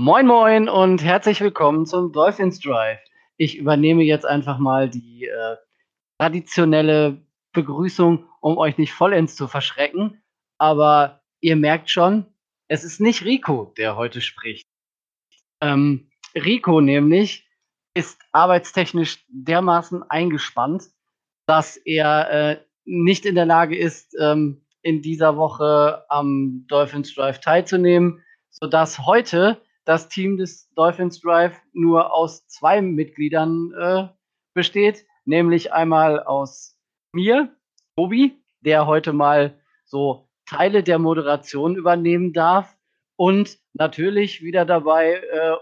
Moin Moin und herzlich willkommen zum Dolphins Drive. Ich übernehme jetzt einfach mal die äh, traditionelle Begrüßung, um euch nicht vollends zu verschrecken. Aber ihr merkt schon, es ist nicht Rico, der heute spricht. Ähm, Rico nämlich ist arbeitstechnisch dermaßen eingespannt, dass er äh, nicht in der Lage ist, ähm, in dieser Woche am Dolphins Drive teilzunehmen, sodass heute das Team des Dolphins Drive nur aus zwei Mitgliedern äh, besteht, nämlich einmal aus mir, Tobi, der heute mal so Teile der Moderation übernehmen darf und natürlich wieder dabei äh,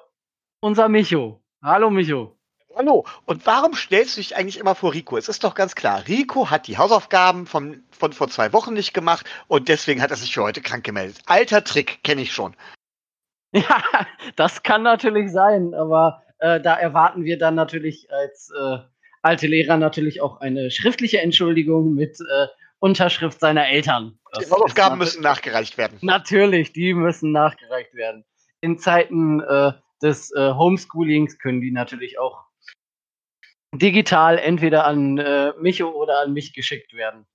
unser Micho. Hallo Micho. Hallo. Und warum stellst du dich eigentlich immer vor Rico? Es ist doch ganz klar, Rico hat die Hausaufgaben von, von vor zwei Wochen nicht gemacht und deswegen hat er sich für heute krank gemeldet. Alter Trick, kenne ich schon. Ja, das kann natürlich sein, aber äh, da erwarten wir dann natürlich als äh, alte Lehrer natürlich auch eine schriftliche Entschuldigung mit äh, Unterschrift seiner Eltern. Das die Hausaufgaben müssen nachgereicht werden. Natürlich, die müssen nachgereicht werden. In Zeiten äh, des äh, Homeschoolings können die natürlich auch digital entweder an äh, mich oder an mich geschickt werden.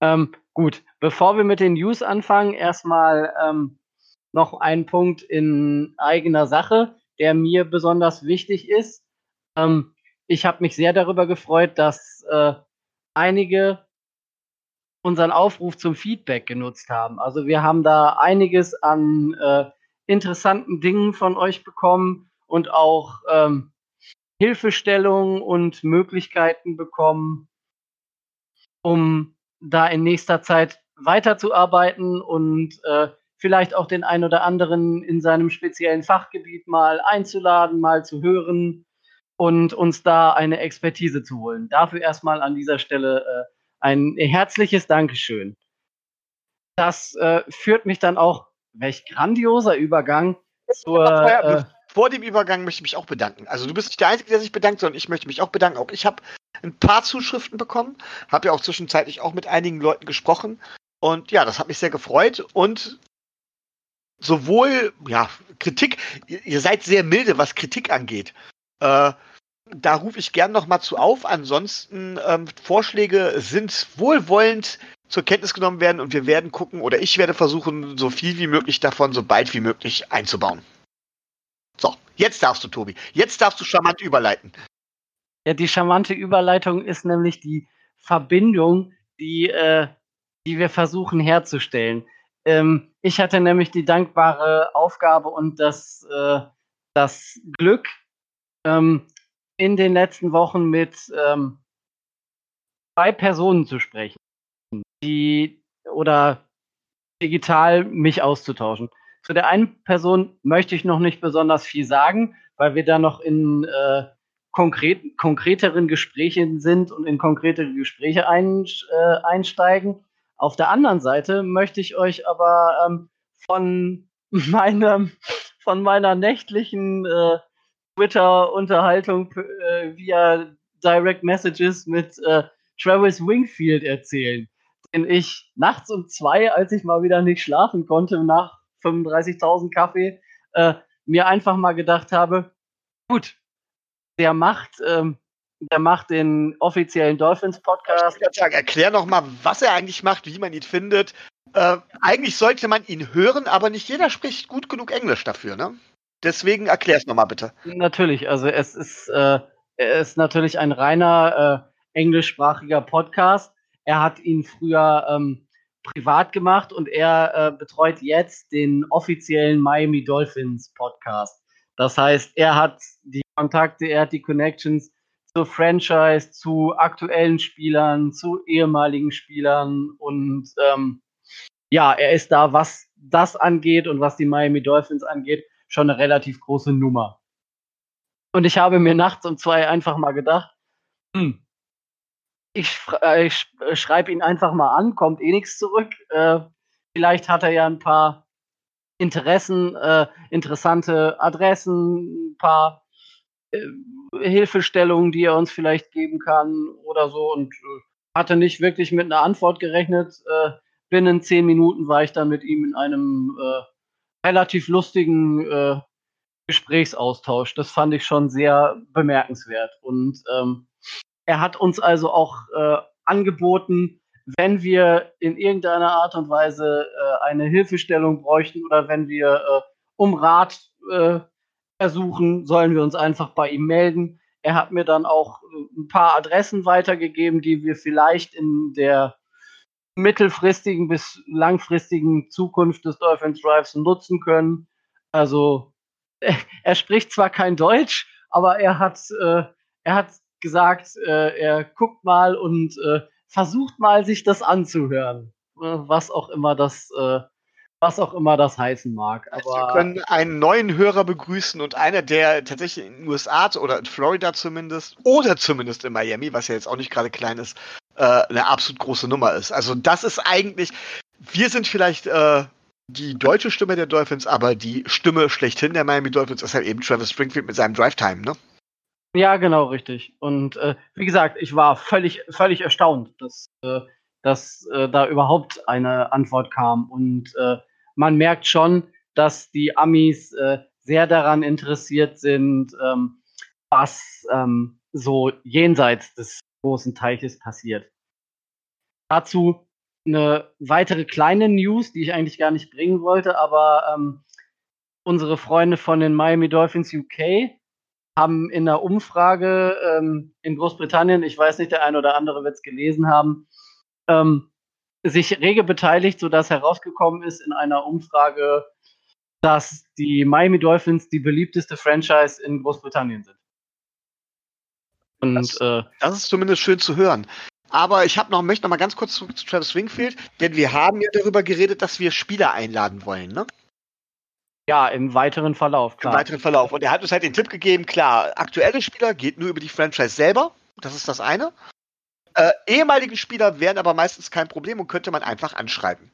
Ähm, gut, bevor wir mit den News anfangen, erstmal ähm, noch ein Punkt in eigener Sache, der mir besonders wichtig ist. Ähm, ich habe mich sehr darüber gefreut, dass äh, einige unseren Aufruf zum Feedback genutzt haben. Also wir haben da einiges an äh, interessanten Dingen von euch bekommen und auch ähm, Hilfestellungen und Möglichkeiten bekommen, um da in nächster Zeit weiterzuarbeiten und äh, vielleicht auch den einen oder anderen in seinem speziellen Fachgebiet mal einzuladen, mal zu hören und uns da eine Expertise zu holen. Dafür erstmal an dieser Stelle äh, ein herzliches Dankeschön. Das äh, führt mich dann auch, welch grandioser Übergang zur. Äh, vor dem Übergang möchte ich mich auch bedanken. Also du bist nicht der Einzige, der sich bedankt, sondern ich möchte mich auch bedanken. Auch ich habe ein paar Zuschriften bekommen, habe ja auch zwischenzeitlich auch mit einigen Leuten gesprochen. Und ja, das hat mich sehr gefreut. Und sowohl, ja, Kritik, ihr seid sehr milde, was Kritik angeht. Äh, da rufe ich gern noch mal zu auf. Ansonsten ähm, Vorschläge sind wohlwollend zur Kenntnis genommen werden und wir werden gucken oder ich werde versuchen, so viel wie möglich davon so bald wie möglich einzubauen. So, jetzt darfst du, Tobi. Jetzt darfst du charmant überleiten. Ja, die charmante Überleitung ist nämlich die Verbindung, die, äh, die wir versuchen herzustellen. Ähm, ich hatte nämlich die dankbare Aufgabe und das, äh, das Glück, ähm, in den letzten Wochen mit ähm, zwei Personen zu sprechen, die oder digital mich auszutauschen. Zu der einen Person möchte ich noch nicht besonders viel sagen, weil wir da noch in äh, konkret, konkreteren Gesprächen sind und in konkretere Gespräche ein, äh, einsteigen. Auf der anderen Seite möchte ich euch aber ähm, von meinem, von meiner nächtlichen äh, Twitter-Unterhaltung äh, via Direct Messages mit äh, Travis Wingfield erzählen, den ich nachts um zwei, als ich mal wieder nicht schlafen konnte, nach 35.000 Kaffee, äh, mir einfach mal gedacht habe, gut, der macht, ähm, der macht den offiziellen Dolphins Podcast. Ich sagen, erklär noch mal, was er eigentlich macht, wie man ihn findet. Äh, eigentlich sollte man ihn hören, aber nicht jeder spricht gut genug Englisch dafür, ne? Deswegen erklär es nochmal bitte. Natürlich, also es ist, äh, er ist natürlich ein reiner äh, englischsprachiger Podcast. Er hat ihn früher ähm, privat gemacht und er äh, betreut jetzt den offiziellen Miami Dolphins Podcast. Das heißt, er hat die Kontakte, er hat die Connections zur Franchise, zu aktuellen Spielern, zu ehemaligen Spielern und ähm, ja, er ist da, was das angeht und was die Miami Dolphins angeht, schon eine relativ große Nummer. Und ich habe mir nachts um zwei einfach mal gedacht, hm, ich, äh, ich schreibe ihn einfach mal an, kommt eh nichts zurück. Äh, vielleicht hat er ja ein paar Interessen, äh, interessante Adressen, ein paar äh, Hilfestellungen, die er uns vielleicht geben kann oder so. Und äh, hatte nicht wirklich mit einer Antwort gerechnet. Äh, binnen zehn Minuten war ich dann mit ihm in einem relativ lustigen äh, Gesprächsaustausch. Das fand ich schon sehr bemerkenswert. Und ähm, er hat uns also auch äh, angeboten, wenn wir in irgendeiner Art und Weise äh, eine Hilfestellung bräuchten oder wenn wir äh, um Rat äh, ersuchen, sollen wir uns einfach bei ihm melden. Er hat mir dann auch äh, ein paar Adressen weitergegeben, die wir vielleicht in der mittelfristigen bis langfristigen Zukunft des Dolphins Drives nutzen können. Also er spricht zwar kein Deutsch, aber er hat, äh, er hat gesagt, äh, er guckt mal und äh, versucht mal, sich das anzuhören. Äh, was auch immer das, äh, was auch immer das heißen mag. Aber wir können einen neuen Hörer begrüßen und einer, der tatsächlich in den USA oder in Florida zumindest oder zumindest in Miami, was ja jetzt auch nicht gerade klein ist, äh, eine absolut große Nummer ist. Also das ist eigentlich, wir sind vielleicht äh, die deutsche Stimme der Dolphins, aber die Stimme schlechthin der Miami Dolphins ist halt eben Travis Springfield mit seinem Drive Time, ne? Ja, genau, richtig. Und äh, wie gesagt, ich war völlig, völlig erstaunt, dass, äh, dass äh, da überhaupt eine Antwort kam. Und äh, man merkt schon, dass die Amis äh, sehr daran interessiert sind, ähm, was ähm, so jenseits des großen Teiches passiert. Dazu eine weitere kleine News, die ich eigentlich gar nicht bringen wollte, aber ähm, unsere Freunde von den Miami Dolphins UK haben in einer Umfrage ähm, in Großbritannien, ich weiß nicht, der eine oder andere wird es gelesen haben, ähm, sich rege beteiligt, sodass herausgekommen ist in einer Umfrage, dass die Miami Dolphins die beliebteste Franchise in Großbritannien sind. Und, das, äh, das ist zumindest schön zu hören. Aber ich habe noch, möchte noch mal ganz kurz zurück zu Travis Wingfield, denn wir haben ja darüber geredet, dass wir Spieler einladen wollen, ne? Ja, im weiteren Verlauf, klar. Im weiteren Verlauf. Und er hat uns halt den Tipp gegeben, klar, aktuelle Spieler geht nur über die Franchise selber. Das ist das eine. Äh, ehemalige Spieler wären aber meistens kein Problem und könnte man einfach anschreiben.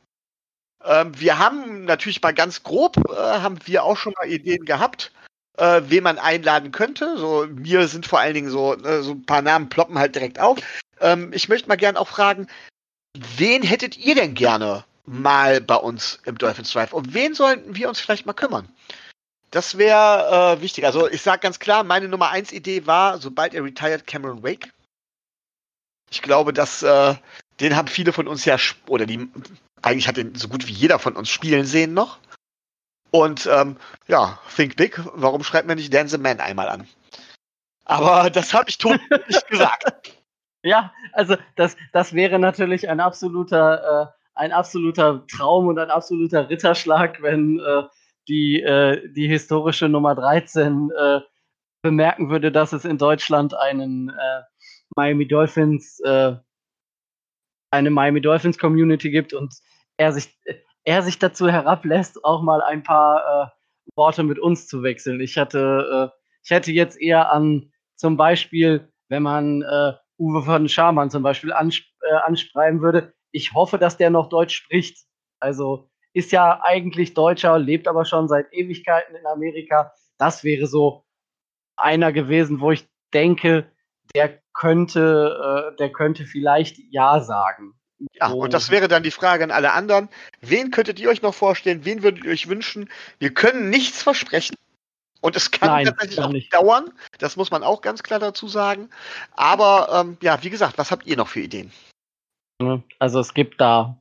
Ähm, wir haben natürlich mal ganz grob, äh, haben wir auch schon mal Ideen gehabt, äh, wen man einladen könnte. So, mir sind vor allen Dingen so, äh, so ein paar Namen ploppen halt direkt auf. Ähm, ich möchte mal gerne auch fragen, wen hättet ihr denn gerne mal bei uns im Dolphins Drive? Um wen sollten wir uns vielleicht mal kümmern? Das wäre äh, wichtig. Also ich sage ganz klar, meine Nummer 1 Idee war, sobald er retired, Cameron Wake. Ich glaube, dass äh, den haben viele von uns ja, oder die, eigentlich hat den so gut wie jeder von uns spielen sehen noch. Und ähm, ja, Think Big, warum schreibt man nicht Dan the Man einmal an? Aber das habe ich tot nicht gesagt. Ja, also das, das wäre natürlich ein absoluter, äh, ein absoluter Traum und ein absoluter Ritterschlag, wenn äh, die, äh, die historische Nummer 13 äh, bemerken würde, dass es in Deutschland einen äh, Miami Dolphins, äh, eine Miami Dolphins Community gibt und er sich, er sich dazu herablässt, auch mal ein paar Worte mit uns zu wechseln. Ich hatte, ich hätte jetzt eher an zum Beispiel, wenn man Uwe von Scharmann zum Beispiel ansp äh, anschreiben würde. Ich hoffe, dass der noch Deutsch spricht. Also ist ja eigentlich Deutscher, lebt aber schon seit Ewigkeiten in Amerika. Das wäre so einer gewesen, wo ich denke, der könnte, äh, der könnte vielleicht Ja sagen. Ja, und das wäre dann die Frage an alle anderen. Wen könntet ihr euch noch vorstellen? Wen würdet ihr euch wünschen? Wir können nichts versprechen. Und es kann Nein, tatsächlich auch nicht. dauern. Das muss man auch ganz klar dazu sagen. Aber ähm, ja, wie gesagt, was habt ihr noch für Ideen? Also es gibt da.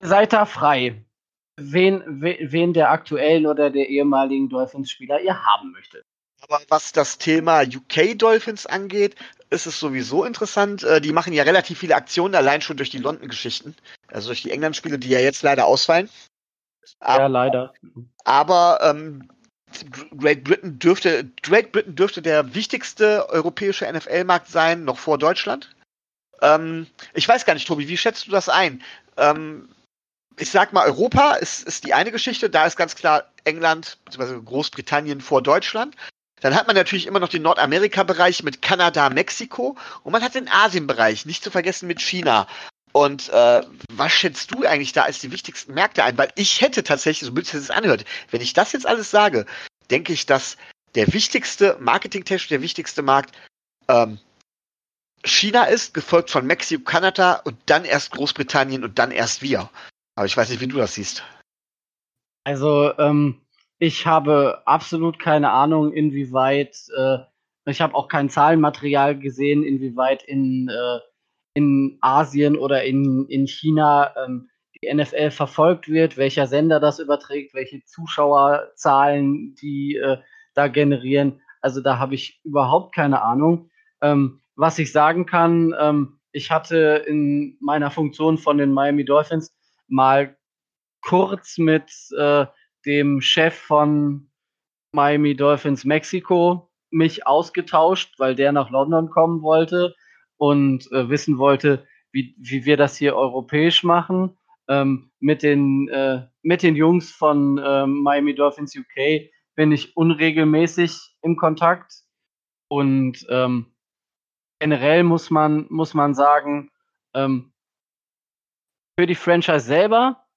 Seid da frei. Wen, wen der aktuellen oder der ehemaligen Dolphins-Spieler ihr haben möchtet. Aber was das Thema UK Dolphins angeht, ist es sowieso interessant. Äh, die machen ja relativ viele Aktionen, allein schon durch die London-Geschichten. Also durch die England-Spiele, die ja jetzt leider ausfallen. Aber, ja, leider. Aber ähm, Great Britain dürfte, Great Britain dürfte der wichtigste europäische NFL-Markt sein, noch vor Deutschland. Ähm, ich weiß gar nicht, Tobi, wie schätzt du das ein? Ähm, ich sag mal, Europa ist, ist die eine Geschichte, da ist ganz klar England bzw. Großbritannien vor Deutschland. Dann hat man natürlich immer noch den Nordamerika-Bereich mit Kanada, Mexiko und man hat den Asien-Bereich, nicht zu vergessen mit China. Und äh, was schätzt du eigentlich da als die wichtigsten Märkte ein? Weil ich hätte tatsächlich, so blöd es anhört, wenn ich das jetzt alles sage, denke ich, dass der wichtigste, marketingtechnisch der wichtigste Markt ähm, China ist, gefolgt von Mexiko, Kanada und dann erst Großbritannien und dann erst wir. Aber ich weiß nicht, wie du das siehst. Also, ähm, ich habe absolut keine Ahnung, inwieweit äh, ich habe auch kein Zahlenmaterial gesehen, inwieweit in, äh, in Asien oder in, in China ähm, die NFL verfolgt wird, welcher Sender das überträgt, welche Zuschauerzahlen die äh, da generieren. Also da habe ich überhaupt keine Ahnung. Ähm, was ich sagen kann, ähm, ich hatte in meiner Funktion von den Miami Dolphins mal kurz mit äh, dem Chef von Miami Dolphins Mexiko mich ausgetauscht, weil der nach London kommen wollte und äh, wissen wollte, wie, wie wir das hier europäisch machen. Ähm, mit, den, äh, mit den Jungs von ähm, Miami Dolphins UK bin ich unregelmäßig im Kontakt. Und ähm, generell muss man, muss man sagen, ähm, für die Franchise selber äh,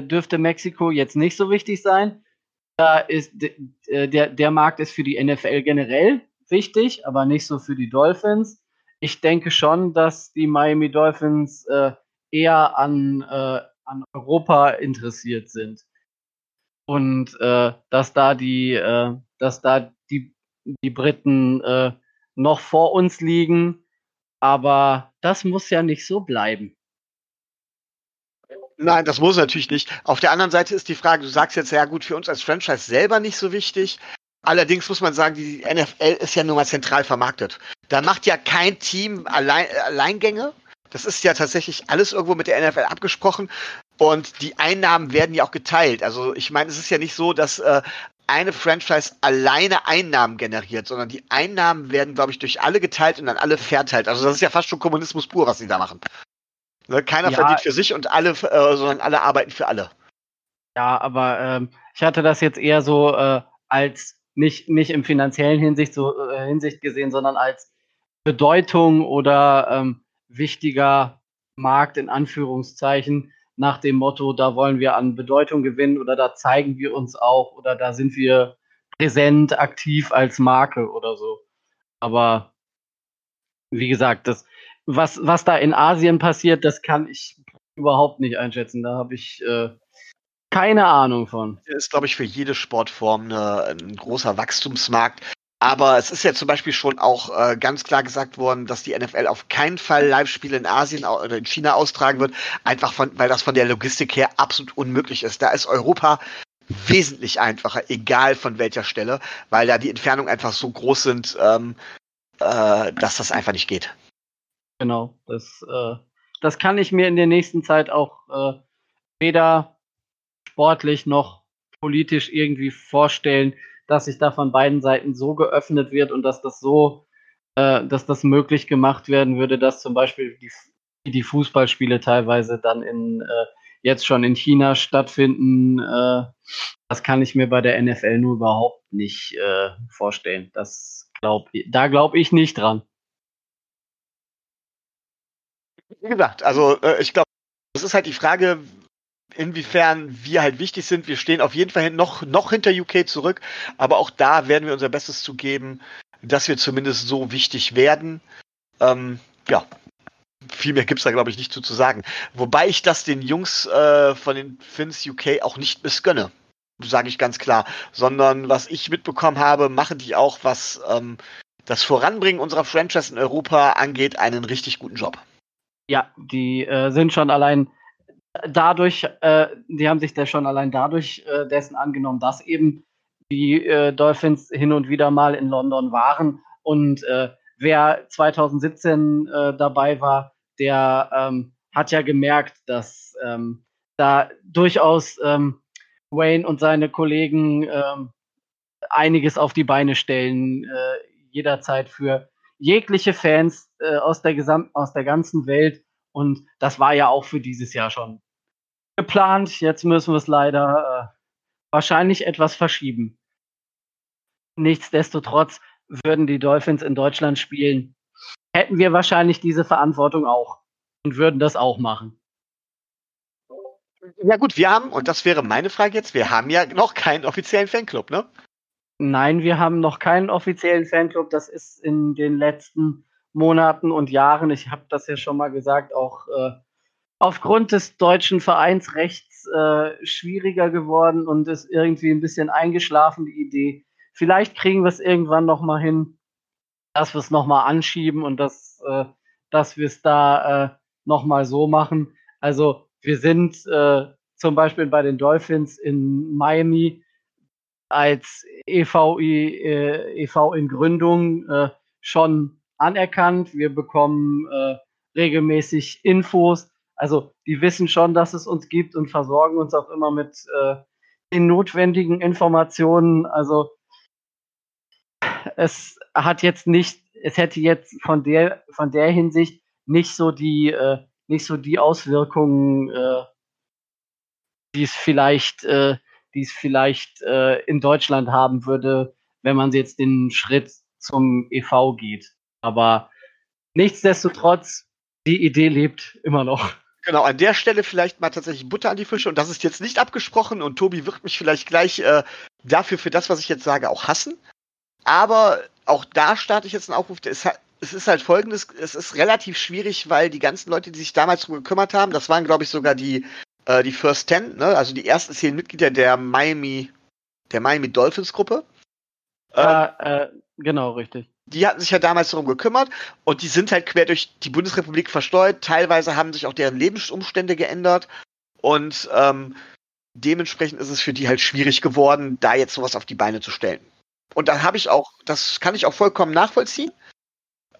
dürfte Mexiko jetzt nicht so wichtig sein. Da ist äh, der, der Markt ist für die NFL generell wichtig, aber nicht so für die Dolphins. Ich denke schon, dass die Miami Dolphins äh, eher an, äh, an Europa interessiert sind. Und äh, dass da die, äh, dass da die, die Briten äh, noch vor uns liegen. Aber das muss ja nicht so bleiben. Nein, das muss natürlich nicht. Auf der anderen Seite ist die Frage, du sagst jetzt, ja gut, für uns als Franchise selber nicht so wichtig. Allerdings muss man sagen, die NFL ist ja nun mal zentral vermarktet. Da macht ja kein Team Allein Alleingänge. Das ist ja tatsächlich alles irgendwo mit der NFL abgesprochen. Und die Einnahmen werden ja auch geteilt. Also ich meine, es ist ja nicht so, dass äh, eine Franchise alleine Einnahmen generiert, sondern die Einnahmen werden, glaube ich, durch alle geteilt und dann alle verteilt. Also das ist ja fast schon Kommunismus pur, was sie da machen. Ne, keiner ja, verdient für sich und alle, äh, sondern alle arbeiten für alle. Ja, aber ähm, ich hatte das jetzt eher so äh, als nicht, nicht im finanziellen Hinsicht, so, äh, Hinsicht gesehen, sondern als Bedeutung oder ähm, wichtiger Markt in Anführungszeichen nach dem Motto, da wollen wir an Bedeutung gewinnen oder da zeigen wir uns auch oder da sind wir präsent, aktiv als Marke oder so. Aber wie gesagt, das, was, was da in Asien passiert, das kann ich überhaupt nicht einschätzen. Da habe ich äh, keine Ahnung von. Das ist, glaube ich, für jede Sportform eine, ein großer Wachstumsmarkt. Aber es ist ja zum Beispiel schon auch äh, ganz klar gesagt worden, dass die NFL auf keinen Fall Live-Spiele in Asien oder in China austragen wird, einfach von, weil das von der Logistik her absolut unmöglich ist. Da ist Europa wesentlich einfacher, egal von welcher Stelle, weil da die Entfernungen einfach so groß sind, ähm, äh, dass das einfach nicht geht. Genau, das, äh, das kann ich mir in der nächsten Zeit auch äh, weder sportlich noch politisch irgendwie vorstellen, dass sich da von beiden Seiten so geöffnet wird und dass das so, äh, dass das möglich gemacht werden würde, dass zum Beispiel die, die Fußballspiele teilweise dann in äh, jetzt schon in China stattfinden. Äh, das kann ich mir bei der NFL nur überhaupt nicht äh, vorstellen. Das glaub, da glaube ich nicht dran. Wie gesagt, also äh, ich glaube, das ist halt die Frage, inwiefern wir halt wichtig sind. Wir stehen auf jeden Fall noch, noch hinter UK zurück, aber auch da werden wir unser Bestes zu geben, dass wir zumindest so wichtig werden. Ähm, ja, viel mehr gibt es da, glaube ich, nicht zu, zu sagen. Wobei ich das den Jungs äh, von den Finns UK auch nicht missgönne, sage ich ganz klar. Sondern was ich mitbekommen habe, machen die auch, was ähm, das Voranbringen unserer Franchise in Europa angeht, einen richtig guten Job. Ja, die äh, sind schon allein dadurch, äh, die haben sich da schon allein dadurch äh, dessen angenommen, dass eben die äh, Dolphins hin und wieder mal in London waren. Und äh, wer 2017 äh, dabei war, der ähm, hat ja gemerkt, dass ähm, da durchaus ähm, Wayne und seine Kollegen ähm, einiges auf die Beine stellen, jederzeit für jegliche Fans äh, aus, der aus der ganzen Welt. Und das war ja auch für dieses Jahr schon geplant. Jetzt müssen wir es leider äh, wahrscheinlich etwas verschieben. Nichtsdestotrotz würden die Dolphins in Deutschland spielen, hätten wir wahrscheinlich diese Verantwortung auch und würden das auch machen. Ja gut, wir haben, und das wäre meine Frage jetzt, wir haben ja noch keinen offiziellen Fanclub, ne? Nein, wir haben noch keinen offiziellen Fanclub. Das ist in den letzten Monaten und Jahren, ich habe das ja schon mal gesagt, auch äh, aufgrund des deutschen Vereinsrechts äh, schwieriger geworden und ist irgendwie ein bisschen eingeschlafen, die Idee. Vielleicht kriegen wir es irgendwann noch mal hin, dass wir es noch mal anschieben und dass, äh, dass wir es da äh, noch mal so machen. Also wir sind äh, zum Beispiel bei den Dolphins in Miami als EVI, äh, EV in Gründung äh, schon anerkannt. Wir bekommen äh, regelmäßig Infos. Also die wissen schon, dass es uns gibt und versorgen uns auch immer mit äh, den notwendigen Informationen. Also es hat jetzt nicht, es hätte jetzt von der von der Hinsicht nicht so die äh, nicht so die Auswirkungen, äh, die es vielleicht die es vielleicht äh, in Deutschland haben würde, wenn man jetzt den Schritt zum EV geht. Aber nichtsdestotrotz, die Idee lebt immer noch. Genau, an der Stelle vielleicht mal tatsächlich Butter an die Fische und das ist jetzt nicht abgesprochen und Tobi wird mich vielleicht gleich äh, dafür für das, was ich jetzt sage, auch hassen. Aber auch da starte ich jetzt einen Aufruf. Es, es ist halt folgendes, es ist relativ schwierig, weil die ganzen Leute, die sich damals darum gekümmert haben, das waren, glaube ich, sogar die äh, die First Ten, ne? also die ersten zehn Mitglieder der Miami, der Miami Dolphins Gruppe. Ja, äh, genau, richtig. Die hatten sich ja damals darum gekümmert und die sind halt quer durch die Bundesrepublik verstreut. Teilweise haben sich auch deren Lebensumstände geändert und ähm, dementsprechend ist es für die halt schwierig geworden, da jetzt sowas auf die Beine zu stellen. Und da habe ich auch, das kann ich auch vollkommen nachvollziehen.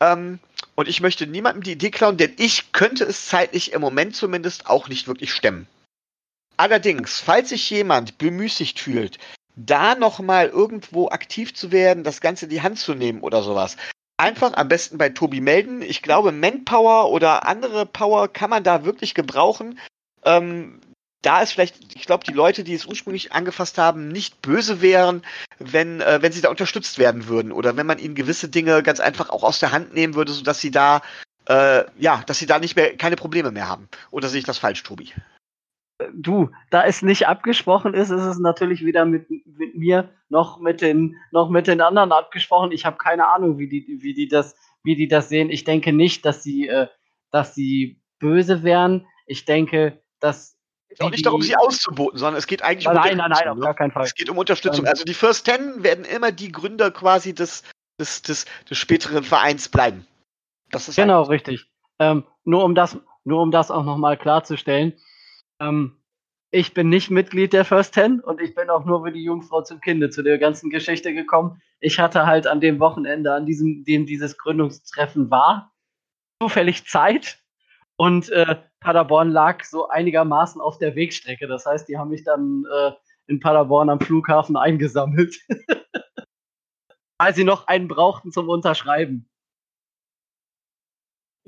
Ähm, und ich möchte niemandem die Idee klauen, denn ich könnte es zeitlich im Moment zumindest auch nicht wirklich stemmen. Allerdings, falls sich jemand bemüßigt fühlt, da nochmal irgendwo aktiv zu werden, das Ganze in die Hand zu nehmen oder sowas, einfach am besten bei Tobi melden. Ich glaube, Manpower oder andere Power kann man da wirklich gebrauchen. Ähm, da ist vielleicht, ich glaube, die Leute, die es ursprünglich angefasst haben, nicht böse wären, wenn, äh, wenn sie da unterstützt werden würden oder wenn man ihnen gewisse Dinge ganz einfach auch aus der Hand nehmen würde, sodass sie da, äh, ja, dass sie da nicht mehr, keine Probleme mehr haben. Oder sehe ich das falsch, Tobi? Du, da es nicht abgesprochen ist, ist es natürlich weder mit, mit mir noch mit den noch mit den anderen abgesprochen. Ich habe keine Ahnung, wie die, wie die das, wie die das sehen. Ich denke nicht, dass sie, äh, dass sie böse wären. Ich denke, dass es geht auch nicht darum, sie auszuboten, sondern es geht eigentlich nein, um Nein, nein, nein, auf ne? gar keinen Fall. Es geht um Unterstützung. Ähm, also die First Ten werden immer die Gründer quasi des, des, des, des späteren Vereins bleiben. Das ist genau, richtig. Ähm, nur, um das, nur um das auch nochmal klarzustellen. Ähm, ich bin nicht Mitglied der First Ten und ich bin auch nur wie die Jungfrau zum Kinde zu der ganzen Geschichte gekommen. Ich hatte halt an dem Wochenende, an diesem, dem dieses Gründungstreffen war, zufällig Zeit und äh, Paderborn lag so einigermaßen auf der Wegstrecke. Das heißt, die haben mich dann äh, in Paderborn am Flughafen eingesammelt. Weil sie noch einen brauchten zum Unterschreiben.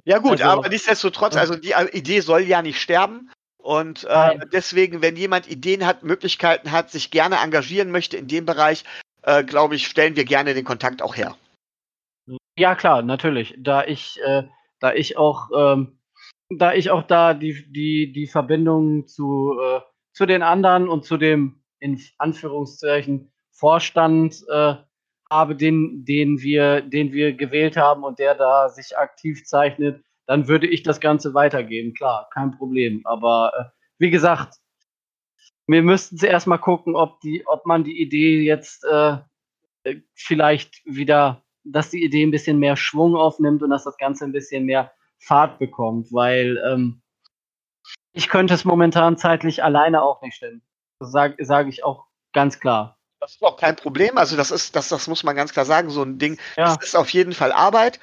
Ja gut, also, aber nichtsdestotrotz, also die Idee soll ja nicht sterben. Und äh, deswegen, wenn jemand Ideen hat, Möglichkeiten hat, sich gerne engagieren möchte in dem Bereich, äh, glaube ich, stellen wir gerne den Kontakt auch her. Ja klar, natürlich. Da ich, äh, da ich auch ähm, da ich auch da die, die, die Verbindung zu, äh, zu den anderen und zu dem, in Anführungszeichen, Vorstand äh, habe, den, den, wir, den wir gewählt haben und der da sich aktiv zeichnet, dann würde ich das Ganze weitergeben. Klar, kein Problem. Aber äh, wie gesagt, wir müssten zuerst mal gucken, ob, die, ob man die Idee jetzt äh, vielleicht wieder, dass die Idee ein bisschen mehr Schwung aufnimmt und dass das Ganze ein bisschen mehr Fahrt bekommt, weil ähm, ich könnte es momentan zeitlich alleine auch nicht stellen. Das sage sag ich auch ganz klar. Das ist auch kein Problem. Also das ist, das, das muss man ganz klar sagen. So ein Ding, ja. das ist auf jeden Fall Arbeit.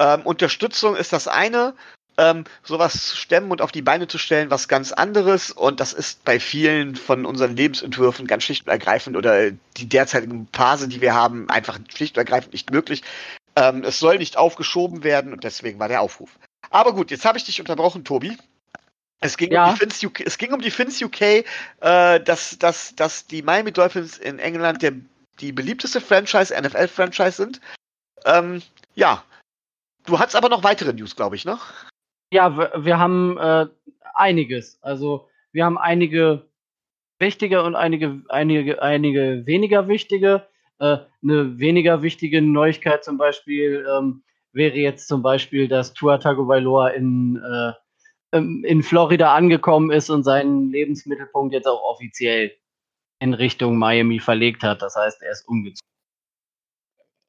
Ähm, Unterstützung ist das eine. Ähm, sowas zu stemmen und auf die Beine zu stellen, was ganz anderes. Und das ist bei vielen von unseren Lebensentwürfen ganz schlicht und ergreifend oder die derzeitige Phase, die wir haben, einfach schlicht und ergreifend nicht möglich. Ähm, es soll nicht aufgeschoben werden und deswegen war der Aufruf. Aber gut, jetzt habe ich dich unterbrochen, Tobi. Es ging, ja. um, die Fins UK, es ging um die Fins UK, äh, dass, dass, dass die Miami Dolphins in England der, die beliebteste Franchise, NFL-Franchise sind. Ähm, ja, du hast aber noch weitere News, glaube ich, ne? Ja, wir, wir haben äh, einiges. Also wir haben einige wichtige und einige, einige, einige weniger wichtige. Äh, eine weniger wichtige Neuigkeit zum Beispiel ähm, wäre jetzt zum Beispiel, dass Tua Tagovailoa in, äh, ähm, in Florida angekommen ist und seinen Lebensmittelpunkt jetzt auch offiziell in Richtung Miami verlegt hat. Das heißt, er ist umgezogen.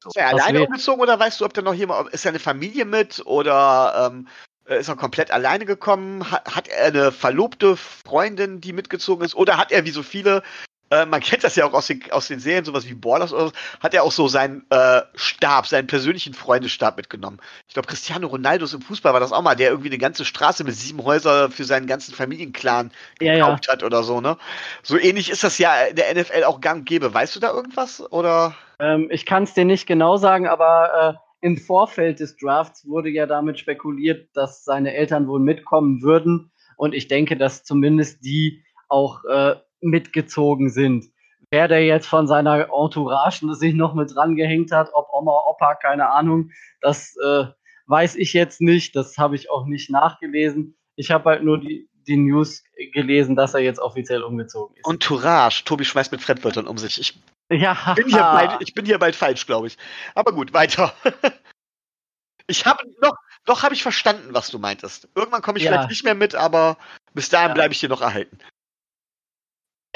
Ist er alleine umgezogen oder weißt du, ob da noch jemand, ist seine Familie mit oder ähm, ist er komplett alleine gekommen? Hat, hat, er eine verlobte Freundin, die mitgezogen ist? Oder hat er wie so viele äh, man kennt das ja auch aus den, aus den Serien, sowas wie Ballers oder so, hat er auch so seinen äh, Stab, seinen persönlichen Freundestab mitgenommen. Ich glaube, Cristiano Ronaldo im Fußball war das auch mal, der irgendwie eine ganze Straße mit sieben Häusern für seinen ganzen Familienclan ja, gekauft ja. hat oder so, ne? So ähnlich ist das ja in der NFL auch gang und gäbe. Weißt du da irgendwas? Oder? Ähm, ich kann es dir nicht genau sagen, aber äh, im Vorfeld des Drafts wurde ja damit spekuliert, dass seine Eltern wohl mitkommen würden. Und ich denke, dass zumindest die auch äh, mitgezogen sind. Wer der jetzt von seiner Entourage sich noch mit dran gehängt hat, ob Oma, Opa, keine Ahnung, das äh, weiß ich jetzt nicht. Das habe ich auch nicht nachgelesen. Ich habe halt nur die, die News gelesen, dass er jetzt offiziell umgezogen ist. Entourage. Tobi schmeißt mit Fremdwörtern um sich. Ich, ja. bin, hier bald, ich bin hier bald falsch, glaube ich. Aber gut, weiter. ich habe noch, doch habe ich verstanden, was du meintest. Irgendwann komme ich ja. vielleicht nicht mehr mit, aber bis dahin ja. bleibe ich dir noch erhalten.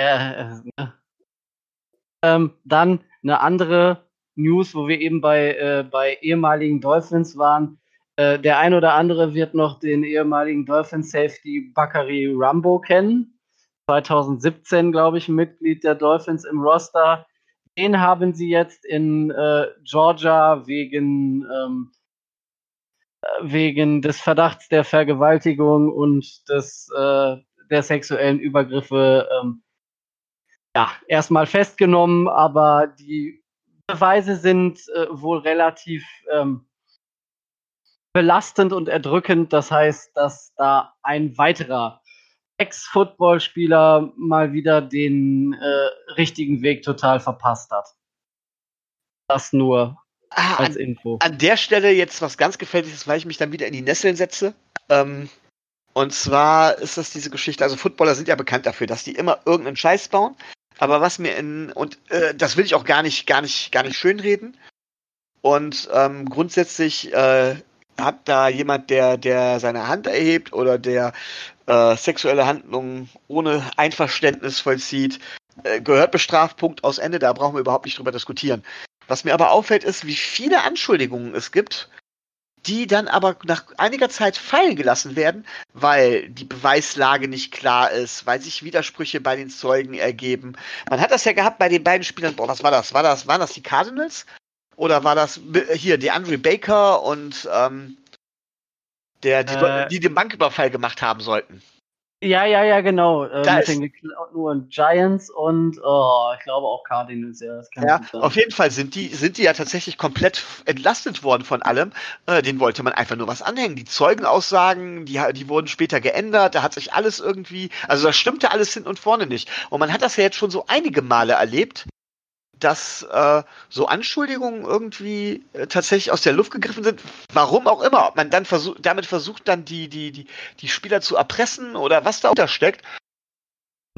Äh, ne? ähm, dann eine andere News, wo wir eben bei, äh, bei ehemaligen Dolphins waren. Äh, der ein oder andere wird noch den ehemaligen Dolphins Safety Bakary Rambo kennen. 2017, glaube ich, Mitglied der Dolphins im Roster. Den haben sie jetzt in äh, Georgia wegen, ähm, äh, wegen des Verdachts der Vergewaltigung und des, äh, der sexuellen Übergriffe ähm, ja, erstmal festgenommen, aber die Beweise sind äh, wohl relativ ähm, belastend und erdrückend. Das heißt, dass da ein weiterer Ex-Footballspieler mal wieder den äh, richtigen Weg total verpasst hat. Das nur ah, als an, Info. An der Stelle jetzt was ganz Gefährliches, weil ich mich dann wieder in die Nesseln setze. Ähm, und zwar ist das diese Geschichte, also Footballer sind ja bekannt dafür, dass die immer irgendeinen Scheiß bauen. Aber was mir in, und äh, das will ich auch gar nicht, gar nicht, gar nicht schönreden. Und ähm, grundsätzlich äh, hat da jemand, der, der seine Hand erhebt oder der äh, sexuelle Handlungen ohne Einverständnis vollzieht, äh, gehört bestraft, Punkt aus Ende, da brauchen wir überhaupt nicht drüber diskutieren. Was mir aber auffällt, ist, wie viele Anschuldigungen es gibt, die dann aber nach einiger Zeit fallen gelassen werden, weil die Beweislage nicht klar ist, weil sich Widersprüche bei den Zeugen ergeben. Man hat das ja gehabt bei den beiden Spielern, boah, was war das? War das, waren das die Cardinals? Oder war das hier die Andre Baker und ähm, der, die, äh, die den Banküberfall gemacht haben sollten? Ja, ja, ja, genau. Äh, mit den geklauten Giants und oh, ich glaube auch Cardinals, ja. ja, auf jeden Fall sind die, sind die ja tatsächlich komplett entlastet worden von allem. Äh, den wollte man einfach nur was anhängen. Die Zeugenaussagen, die, die wurden später geändert, da hat sich alles irgendwie, also da stimmte alles hin und vorne nicht. Und man hat das ja jetzt schon so einige Male erlebt, dass äh, so Anschuldigungen irgendwie äh, tatsächlich aus der Luft gegriffen sind. Warum auch immer. Ob man dann versucht, damit versucht dann die, die, die, die Spieler zu erpressen oder was da steckt.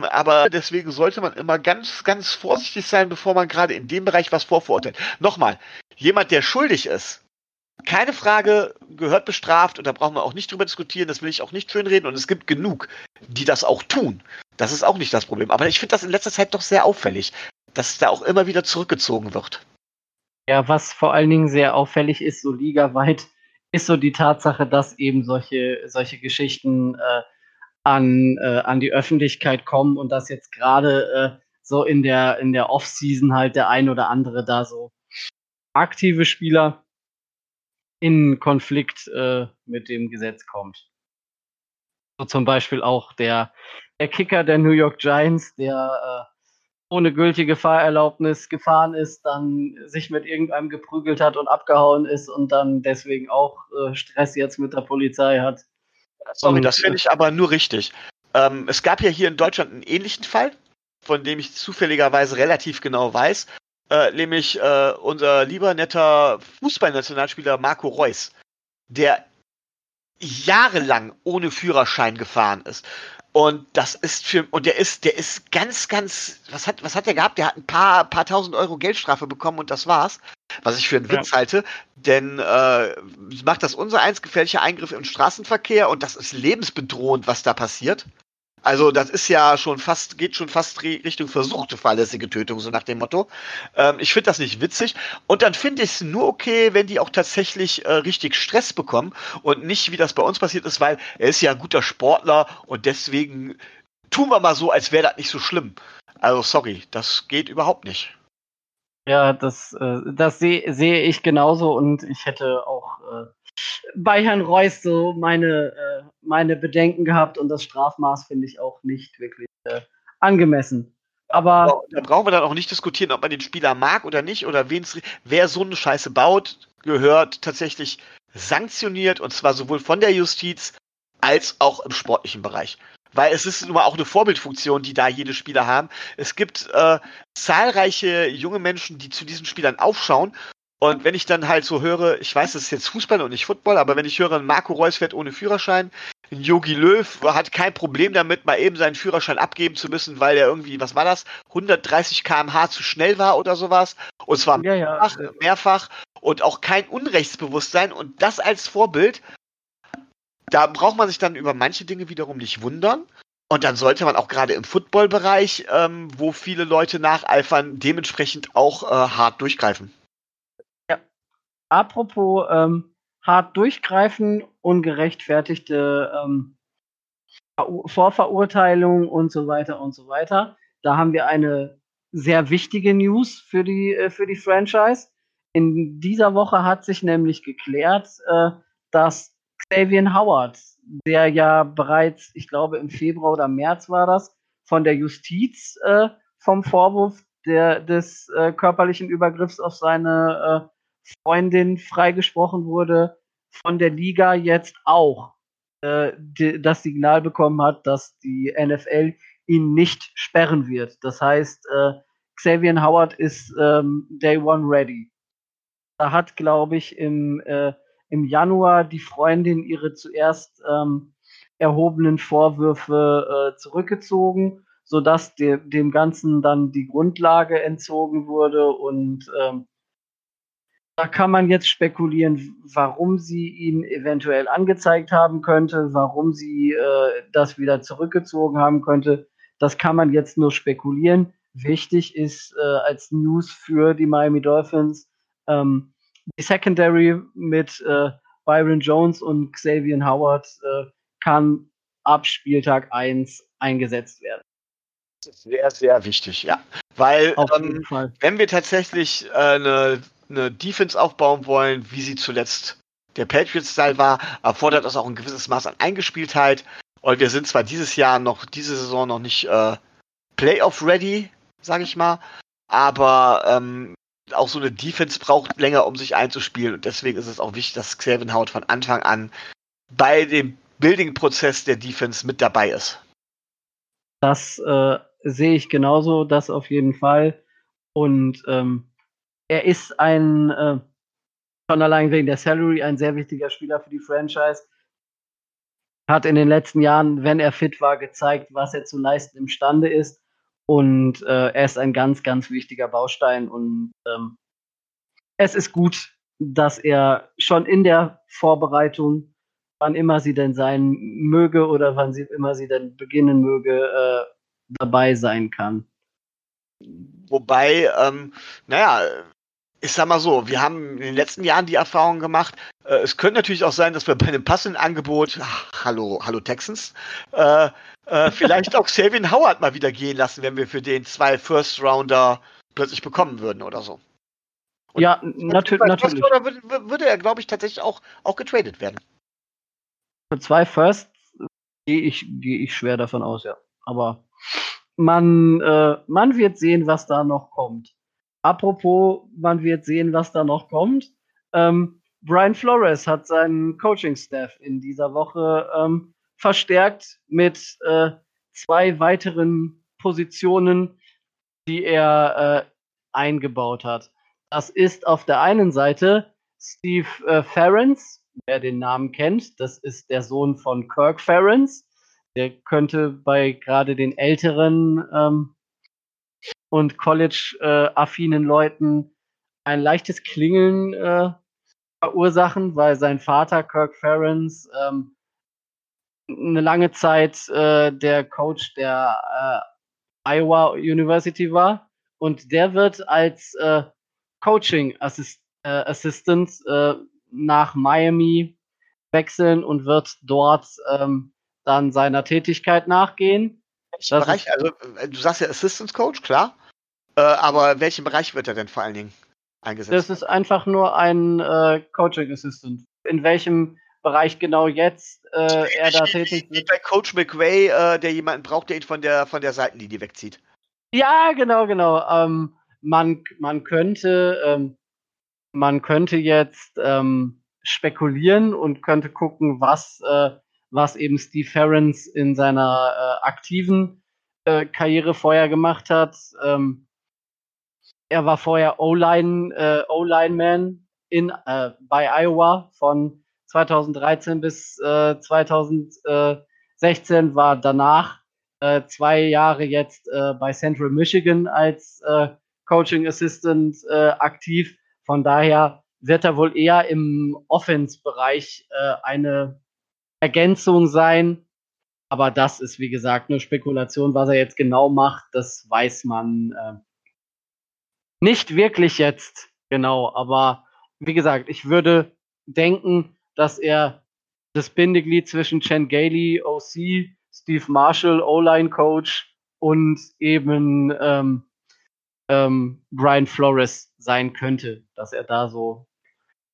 Aber deswegen sollte man immer ganz, ganz vorsichtig sein, bevor man gerade in dem Bereich was vorverurteilt. Nochmal, jemand, der schuldig ist, keine Frage, gehört bestraft und da brauchen wir auch nicht drüber diskutieren, das will ich auch nicht schönreden und es gibt genug, die das auch tun. Das ist auch nicht das Problem. Aber ich finde das in letzter Zeit doch sehr auffällig dass da auch immer wieder zurückgezogen wird. Ja, was vor allen Dingen sehr auffällig ist, so ligaweit, ist so die Tatsache, dass eben solche, solche Geschichten äh, an, äh, an die Öffentlichkeit kommen und dass jetzt gerade äh, so in der, in der Off-Season halt der ein oder andere da so aktive Spieler in Konflikt äh, mit dem Gesetz kommt. So zum Beispiel auch der, der Kicker der New York Giants, der äh, ohne gültige Fahrerlaubnis gefahren ist, dann sich mit irgendeinem geprügelt hat und abgehauen ist und dann deswegen auch äh, Stress jetzt mit der Polizei hat. Sorry, und, das finde ich aber nur richtig. Ähm, es gab ja hier in Deutschland einen ähnlichen Fall, von dem ich zufälligerweise relativ genau weiß, äh, nämlich äh, unser lieber netter Fußballnationalspieler Marco Reus, der jahrelang ohne Führerschein gefahren ist. Und das ist für, und der ist, der ist ganz, ganz, was hat, was hat der gehabt? Der hat ein paar, paar tausend Euro Geldstrafe bekommen und das war's. was ich für einen Witz ja. halte, denn äh, macht das unser eins gefährlicher Eingriff im Straßenverkehr und das ist lebensbedrohend, was da passiert. Also das ist ja schon fast, geht schon fast Richtung versuchte fahrlässige Tötung, so nach dem Motto. Ähm, ich finde das nicht witzig. Und dann finde ich es nur okay, wenn die auch tatsächlich äh, richtig Stress bekommen und nicht, wie das bei uns passiert ist, weil er ist ja ein guter Sportler und deswegen tun wir mal so, als wäre das nicht so schlimm. Also sorry, das geht überhaupt nicht. Ja, das, äh, das sehe seh ich genauso und ich hätte auch äh, bei Herrn Reus so meine, äh, meine Bedenken gehabt und das Strafmaß finde ich auch nicht wirklich äh, angemessen. Aber da brauchen wir dann auch nicht diskutieren, ob man den Spieler mag oder nicht oder wen's, wer so eine Scheiße baut, gehört tatsächlich sanktioniert und zwar sowohl von der Justiz als auch im sportlichen Bereich. Weil es ist nun mal auch eine Vorbildfunktion, die da jede Spieler haben. Es gibt äh, zahlreiche junge Menschen, die zu diesen Spielern aufschauen und wenn ich dann halt so höre, ich weiß, das ist jetzt Fußball und nicht Football, aber wenn ich höre, Marco Reus fährt ohne Führerschein, Yogi Löw hat kein Problem damit, mal eben seinen Führerschein abgeben zu müssen, weil er irgendwie, was war das, 130 km/h zu schnell war oder sowas. Und zwar ja, mehrfach, ja. mehrfach und auch kein Unrechtsbewusstsein. Und das als Vorbild, da braucht man sich dann über manche Dinge wiederum nicht wundern. Und dann sollte man auch gerade im Football-Bereich, ähm, wo viele Leute nacheifern, dementsprechend auch äh, hart durchgreifen. Apropos ähm, hart durchgreifen, ungerechtfertigte ähm, Vorverurteilung und so weiter und so weiter. Da haben wir eine sehr wichtige News für die, äh, für die Franchise. In dieser Woche hat sich nämlich geklärt, äh, dass Xavier Howard, der ja bereits, ich glaube im Februar oder März war das, von der Justiz äh, vom Vorwurf der, des äh, körperlichen Übergriffs auf seine äh, Freundin freigesprochen wurde, von der Liga jetzt auch äh, das Signal bekommen hat, dass die NFL ihn nicht sperren wird. Das heißt, äh, Xavier Howard ist ähm, Day One ready. Da hat, glaube ich, im, äh, im Januar die Freundin ihre zuerst ähm, erhobenen Vorwürfe äh, zurückgezogen, sodass de dem Ganzen dann die Grundlage entzogen wurde und ähm, da kann man jetzt spekulieren, warum sie ihn eventuell angezeigt haben könnte, warum sie äh, das wieder zurückgezogen haben könnte. Das kann man jetzt nur spekulieren. Wichtig ist äh, als News für die Miami Dolphins ähm, die Secondary mit äh, Byron Jones und Xavier Howard äh, kann ab Spieltag 1 eingesetzt werden. Das ist sehr, sehr wichtig, ja. Weil, ähm, wenn wir tatsächlich äh, eine eine Defense aufbauen wollen, wie sie zuletzt der Patriots-Style war, erfordert das auch ein gewisses Maß an Eingespieltheit. Und wir sind zwar dieses Jahr noch, diese Saison noch nicht äh, Playoff-ready, sage ich mal, aber ähm, auch so eine Defense braucht länger, um sich einzuspielen. Und deswegen ist es auch wichtig, dass Xavier Howard von Anfang an bei dem Building-Prozess der Defense mit dabei ist. Das äh, sehe ich genauso, das auf jeden Fall. Und ähm, er ist ein, äh, schon allein wegen der Salary, ein sehr wichtiger Spieler für die Franchise. Hat in den letzten Jahren, wenn er fit war, gezeigt, was er zu leisten imstande ist. Und äh, er ist ein ganz, ganz wichtiger Baustein. Und ähm, es ist gut, dass er schon in der Vorbereitung, wann immer sie denn sein möge oder wann sie immer sie denn beginnen möge, äh, dabei sein kann. Wobei, ähm, naja, ich sag mal so, wir haben in den letzten Jahren die Erfahrung gemacht, äh, es könnte natürlich auch sein, dass wir bei einem passenden Angebot, ach, hallo, hallo Texans, äh, äh, vielleicht auch Xavier Howard mal wieder gehen lassen, wenn wir für den zwei First Rounder plötzlich bekommen würden oder so. Und ja, natür natürlich. Oder würde, würde er, glaube ich, tatsächlich auch, auch getradet werden. Für zwei First gehe ich, geh ich schwer davon aus, ja. Aber man, äh, man wird sehen, was da noch kommt. Apropos, man wird sehen, was da noch kommt. Ähm, Brian Flores hat seinen Coaching-Staff in dieser Woche ähm, verstärkt mit äh, zwei weiteren Positionen, die er äh, eingebaut hat. Das ist auf der einen Seite Steve äh, Ferens, wer den Namen kennt. Das ist der Sohn von Kirk Ferens. Der könnte bei gerade den älteren ähm, und College-affinen Leuten ein leichtes Klingeln äh, verursachen, weil sein Vater Kirk Ferentz ähm, eine lange Zeit äh, der Coach der äh, Iowa University war. Und der wird als äh, Coaching Assist äh, Assistant äh, nach Miami wechseln und wird dort ähm, dann seiner Tätigkeit nachgehen. Welchen Bereich, also äh, du sagst ja Assistant Coach, klar. Äh, aber welchen Bereich wird er denn vor allen Dingen eingesetzt? Das ist einfach nur ein äh, Coaching Assistant. In welchem Bereich genau jetzt äh, er da tätig wird? Bei Coach McVay, äh, der jemanden braucht, der ihn von der von der Seitenlinie wegzieht. Ja, genau, genau. Ähm, man, man könnte, ähm, man könnte jetzt ähm, spekulieren und könnte gucken, was, äh, was eben Steve Ferrens in seiner äh, aktiven äh, Karriere vorher gemacht hat. Ähm, er war vorher O-Line, äh, O-Line-Man in, äh, bei Iowa von 2013 bis äh, 2016, war danach äh, zwei Jahre jetzt äh, bei Central Michigan als äh, Coaching Assistant äh, aktiv. Von daher wird er wohl eher im Offense-Bereich äh, eine Ergänzung sein. Aber das ist, wie gesagt, nur Spekulation. Was er jetzt genau macht, das weiß man äh, nicht wirklich jetzt genau. Aber wie gesagt, ich würde denken, dass er das Bindeglied zwischen Chen Gailey, OC, Steve Marshall, O-Line-Coach und eben ähm, ähm, Brian Flores sein könnte, dass er da so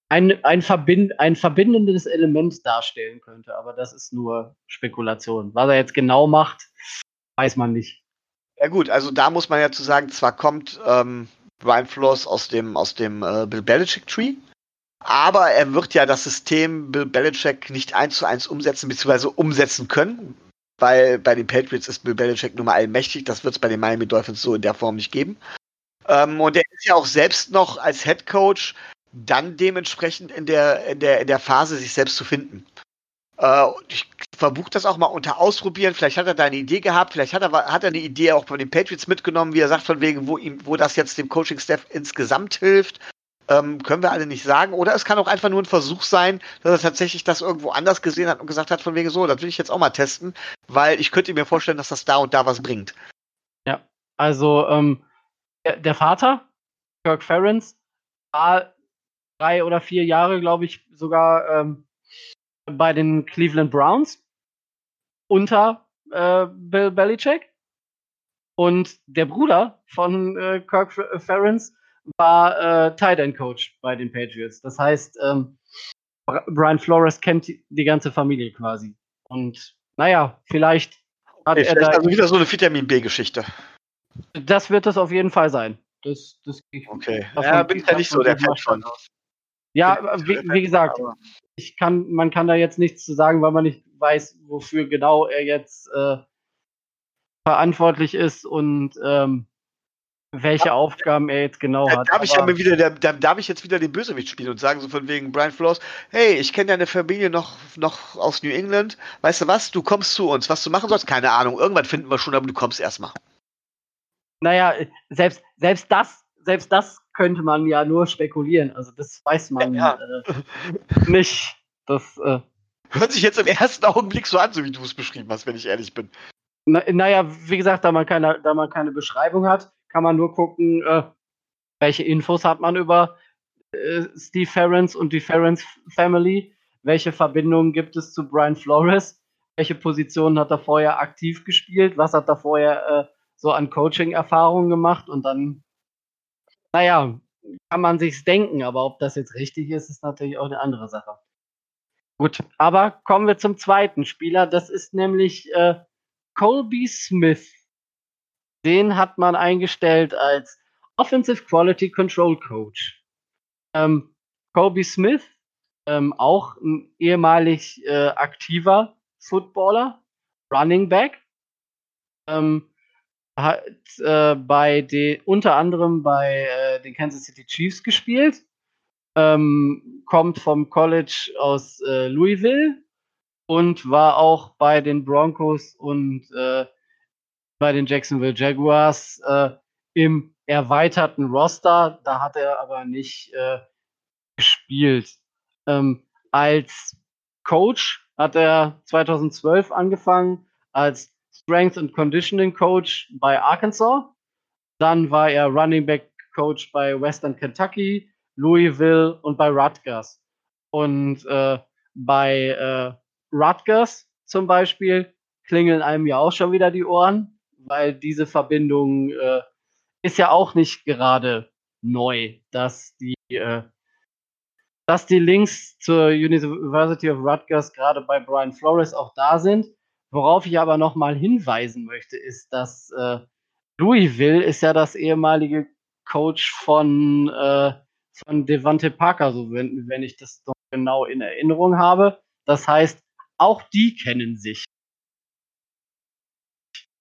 ein, ein, Verbind, ein verbindendes Element darstellen könnte. Aber das ist nur Spekulation. Was er jetzt genau macht, weiß man nicht. Ja gut, also da muss man ja zu sagen, zwar kommt ähm, Brian Flores aus dem, aus dem äh, Bill Belichick Tree, aber er wird ja das System Bill Belichick nicht eins zu eins umsetzen, beziehungsweise umsetzen können, weil bei den Patriots ist Bill Belichick nun mal allmächtig. Das wird es bei den Miami Dolphins so in der Form nicht geben. Ähm, und er ist ja auch selbst noch als Head Coach dann dementsprechend in der, in der, in der Phase, sich selbst zu finden. Äh, ich verbuche das auch mal unter Ausprobieren. Vielleicht hat er da eine Idee gehabt, vielleicht hat er, hat er eine Idee auch von den Patriots mitgenommen, wie er sagt, von wegen, wo ihm, wo das jetzt dem Coaching-Staff insgesamt hilft. Ähm, können wir alle nicht sagen. Oder es kann auch einfach nur ein Versuch sein, dass er tatsächlich das irgendwo anders gesehen hat und gesagt hat, von wegen so, das will ich jetzt auch mal testen, weil ich könnte mir vorstellen, dass das da und da was bringt. Ja, also ähm, der, Vater, Kirk Ferentz, war drei oder vier Jahre, glaube ich, sogar ähm, bei den Cleveland Browns unter äh, Bill Belichick. Und der Bruder von äh, Kirk Ferentz war äh, Tight End Coach bei den Patriots. Das heißt, ähm, Brian Flores kennt die, ganze Familie quasi. Und naja, vielleicht hat okay, er da also wieder so eine Vitamin B-Geschichte. Das wird es auf jeden Fall sein. Das, das okay. Ja, bin ich ja nicht so der Fan von. Ja, wie, wie gesagt, ich kann, man kann da jetzt nichts zu sagen, weil man nicht weiß, wofür genau er jetzt äh, verantwortlich ist und ähm, welche Aufgaben er jetzt genau hat. Darf ich, ja wieder, da, da, darf ich jetzt wieder den Bösewicht spielen und sagen, so von wegen Brian Flores, hey, ich kenne deine Familie noch, noch aus New England. Weißt du was? Du kommst zu uns. Was du machen sollst, keine Ahnung. Irgendwann finden wir schon, aber du kommst erstmal. Naja, selbst, selbst das, selbst das könnte man ja nur spekulieren. Also das weiß man ja, ja. Äh, nicht. Das äh, hört sich jetzt im ersten Augenblick so an, so wie du es beschrieben hast, wenn ich ehrlich bin. Na, naja, wie gesagt, da man keine, da man keine Beschreibung hat, kann man nur gucken, äh, welche Infos hat man über äh, Steve Ferrens und die Ferrens Family, welche Verbindungen gibt es zu Brian Flores, welche Positionen hat er vorher aktiv gespielt, was hat er vorher äh, so an Coaching-Erfahrungen gemacht und dann, naja, kann man sich's denken, aber ob das jetzt richtig ist, ist natürlich auch eine andere Sache. Gut, aber kommen wir zum zweiten Spieler. Das ist nämlich äh, Colby Smith. Den hat man eingestellt als Offensive Quality Control Coach. Ähm, Colby Smith, ähm, auch ein ehemalig äh, aktiver Footballer, Running Back, ähm, hat äh, bei den, unter anderem bei äh, den Kansas City Chiefs gespielt, ähm, kommt vom College aus äh, Louisville und war auch bei den Broncos und äh, bei den Jacksonville Jaguars äh, im erweiterten Roster. Da hat er aber nicht äh, gespielt. Ähm, als Coach hat er 2012 angefangen als Strength and Conditioning Coach bei Arkansas. Dann war er Running Back Coach bei Western Kentucky, Louisville und bei Rutgers. Und äh, bei äh, Rutgers zum Beispiel klingeln einem ja auch schon wieder die Ohren, weil diese Verbindung äh, ist ja auch nicht gerade neu, dass die, äh, dass die Links zur University of Rutgers gerade bei Brian Flores auch da sind. Worauf ich aber nochmal hinweisen möchte, ist, dass äh, Louisville ist ja das ehemalige Coach von, äh, von Devante Parker, so wenn, wenn ich das doch genau in Erinnerung habe. Das heißt, auch die kennen sich.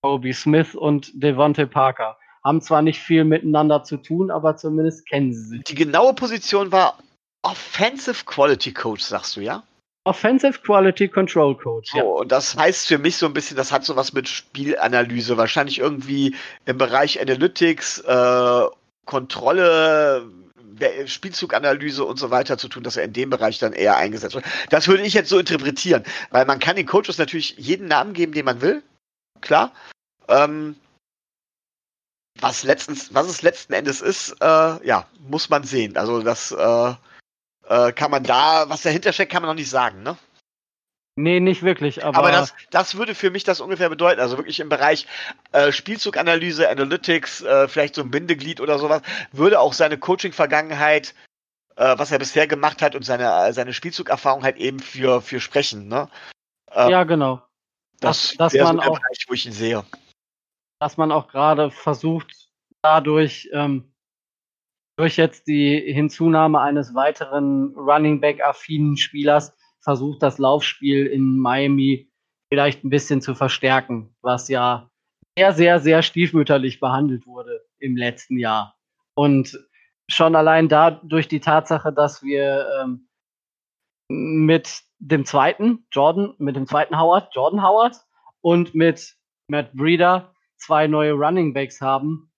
Kobe Smith und Devante Parker haben zwar nicht viel miteinander zu tun, aber zumindest kennen sie sich. Die genaue Position war Offensive Quality Coach, sagst du, ja? Offensive Quality Control Coach. Ja. Oh, und das heißt für mich so ein bisschen, das hat so was mit Spielanalyse, wahrscheinlich irgendwie im Bereich Analytics, äh, Kontrolle, Spielzuganalyse und so weiter zu tun, dass er in dem Bereich dann eher eingesetzt wird. Das würde ich jetzt so interpretieren, weil man kann den Coaches natürlich jeden Namen geben, den man will, klar. Ähm, was letztens, was es letzten Endes ist, äh, ja, muss man sehen. Also das äh, äh, kann man da, was dahinter steckt, kann man noch nicht sagen, ne? Nee, nicht wirklich. Aber, aber das, das würde für mich das ungefähr bedeuten. Also wirklich im Bereich äh, Spielzuganalyse, Analytics, äh, vielleicht so ein Bindeglied oder sowas, würde auch seine Coaching-Vergangenheit, äh, was er bisher gemacht hat und seine, seine Spielzugerfahrung halt eben für, für sprechen. Ne? Ähm, ja, genau. Das, das wäre so der auch, Bereich, wo ich ihn sehe. Dass man auch gerade versucht, dadurch ähm, durch jetzt die Hinzunahme eines weiteren Running Back affinen Spielers versucht, das Laufspiel in Miami vielleicht ein bisschen zu verstärken, was ja sehr, sehr, sehr stiefmütterlich behandelt wurde im letzten Jahr. Und schon allein da durch die Tatsache, dass wir ähm, mit dem zweiten Jordan, mit dem zweiten Howard, Jordan Howard und mit Matt Breeder zwei neue Running Backs haben,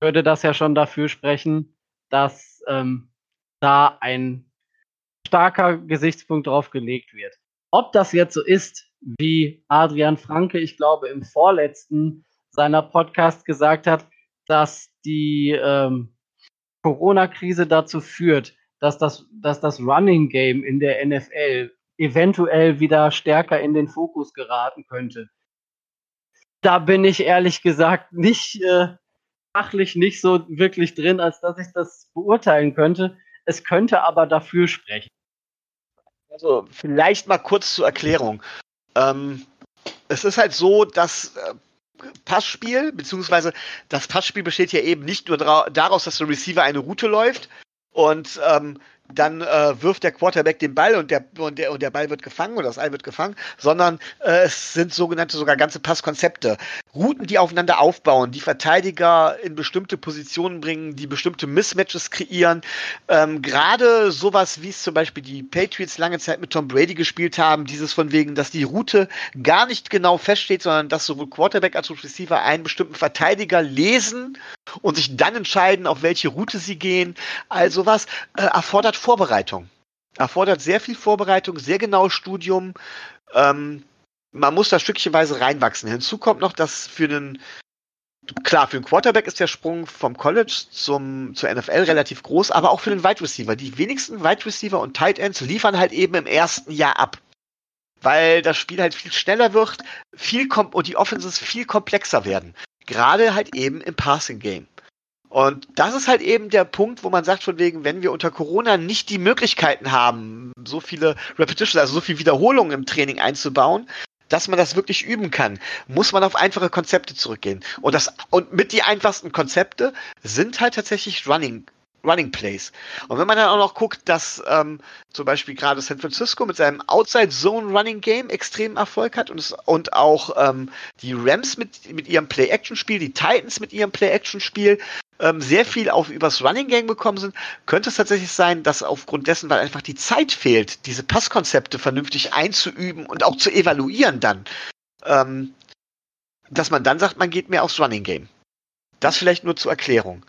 würde das ja schon dafür sprechen, dass ähm, da ein starker Gesichtspunkt drauf gelegt wird. Ob das jetzt so ist, wie Adrian Franke, ich glaube, im vorletzten seiner Podcast gesagt hat, dass die ähm, Corona-Krise dazu führt, dass das, dass das Running Game in der NFL eventuell wieder stärker in den Fokus geraten könnte. Da bin ich ehrlich gesagt nicht äh, fachlich nicht so wirklich drin, als dass ich das beurteilen könnte. Es könnte aber dafür sprechen. Also vielleicht mal kurz zur Erklärung. Ähm, es ist halt so, dass äh, Passspiel, beziehungsweise das Passspiel besteht ja eben nicht nur daraus, dass der Receiver eine Route läuft und ähm, dann äh, wirft der Quarterback den Ball und der, und, der, und der Ball wird gefangen oder das Ei wird gefangen, sondern äh, es sind sogenannte sogar ganze Passkonzepte. Routen, die aufeinander aufbauen, die Verteidiger in bestimmte Positionen bringen, die bestimmte Mismatches kreieren. Ähm, Gerade sowas, wie es zum Beispiel die Patriots lange Zeit mit Tom Brady gespielt haben, dieses von wegen, dass die Route gar nicht genau feststeht, sondern dass sowohl Quarterback als auch Receiver einen bestimmten Verteidiger lesen und sich dann entscheiden, auf welche Route sie gehen. Also was äh, erfordert Vorbereitung. Erfordert sehr viel Vorbereitung, sehr genaues Studium. Ähm, man muss da stückchenweise reinwachsen. Hinzu kommt noch, dass für einen Klar, für einen Quarterback ist der Sprung vom College zum, zur NFL relativ groß, aber auch für den Wide Receiver. Die wenigsten Wide Receiver und Tight Ends liefern halt eben im ersten Jahr ab. Weil das Spiel halt viel schneller wird, viel und die Offenses viel komplexer werden. Gerade halt eben im Passing Game. Und das ist halt eben der Punkt, wo man sagt, von wegen, wenn wir unter Corona nicht die Möglichkeiten haben, so viele Repetitions, also so viel Wiederholungen im Training einzubauen, dass man das wirklich üben kann, muss man auf einfache Konzepte zurückgehen. Und das, und mit die einfachsten Konzepte sind halt tatsächlich Running Running Plays. Und wenn man dann auch noch guckt, dass ähm, zum Beispiel gerade San Francisco mit seinem Outside Zone Running Game extrem Erfolg hat und, es, und auch ähm, die Rams mit, mit ihrem Play-Action-Spiel, die Titans mit ihrem Play-Action-Spiel ähm, sehr viel auf übers Running Game bekommen sind, könnte es tatsächlich sein, dass aufgrund dessen, weil einfach die Zeit fehlt, diese Passkonzepte vernünftig einzuüben und auch zu evaluieren dann, ähm, dass man dann sagt, man geht mehr aufs Running Game. Das vielleicht nur zur Erklärung.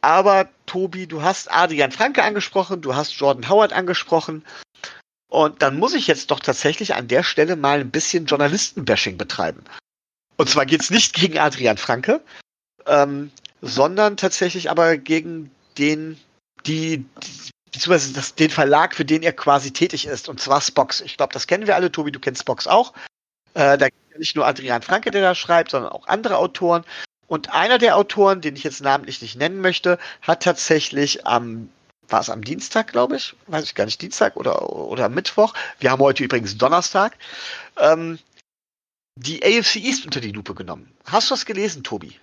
Aber Tobi, du hast Adrian Franke angesprochen, du hast Jordan Howard angesprochen. Und dann muss ich jetzt doch tatsächlich an der Stelle mal ein bisschen Journalistenbashing betreiben. Und zwar geht es nicht gegen Adrian Franke, ähm, sondern tatsächlich aber gegen den, die, die beziehungsweise das, den Verlag, für den er quasi tätig ist, und zwar Spox. Ich glaube, das kennen wir alle. Tobi, du kennst Spox auch. Äh, da nicht nur Adrian Franke, der da schreibt, sondern auch andere Autoren. Und einer der Autoren, den ich jetzt namentlich nicht nennen möchte, hat tatsächlich am, war es am Dienstag, glaube ich, weiß ich gar nicht, Dienstag oder, oder Mittwoch, wir haben heute übrigens Donnerstag, ähm, die AFC East unter die Lupe genommen. Hast du das gelesen, Tobi?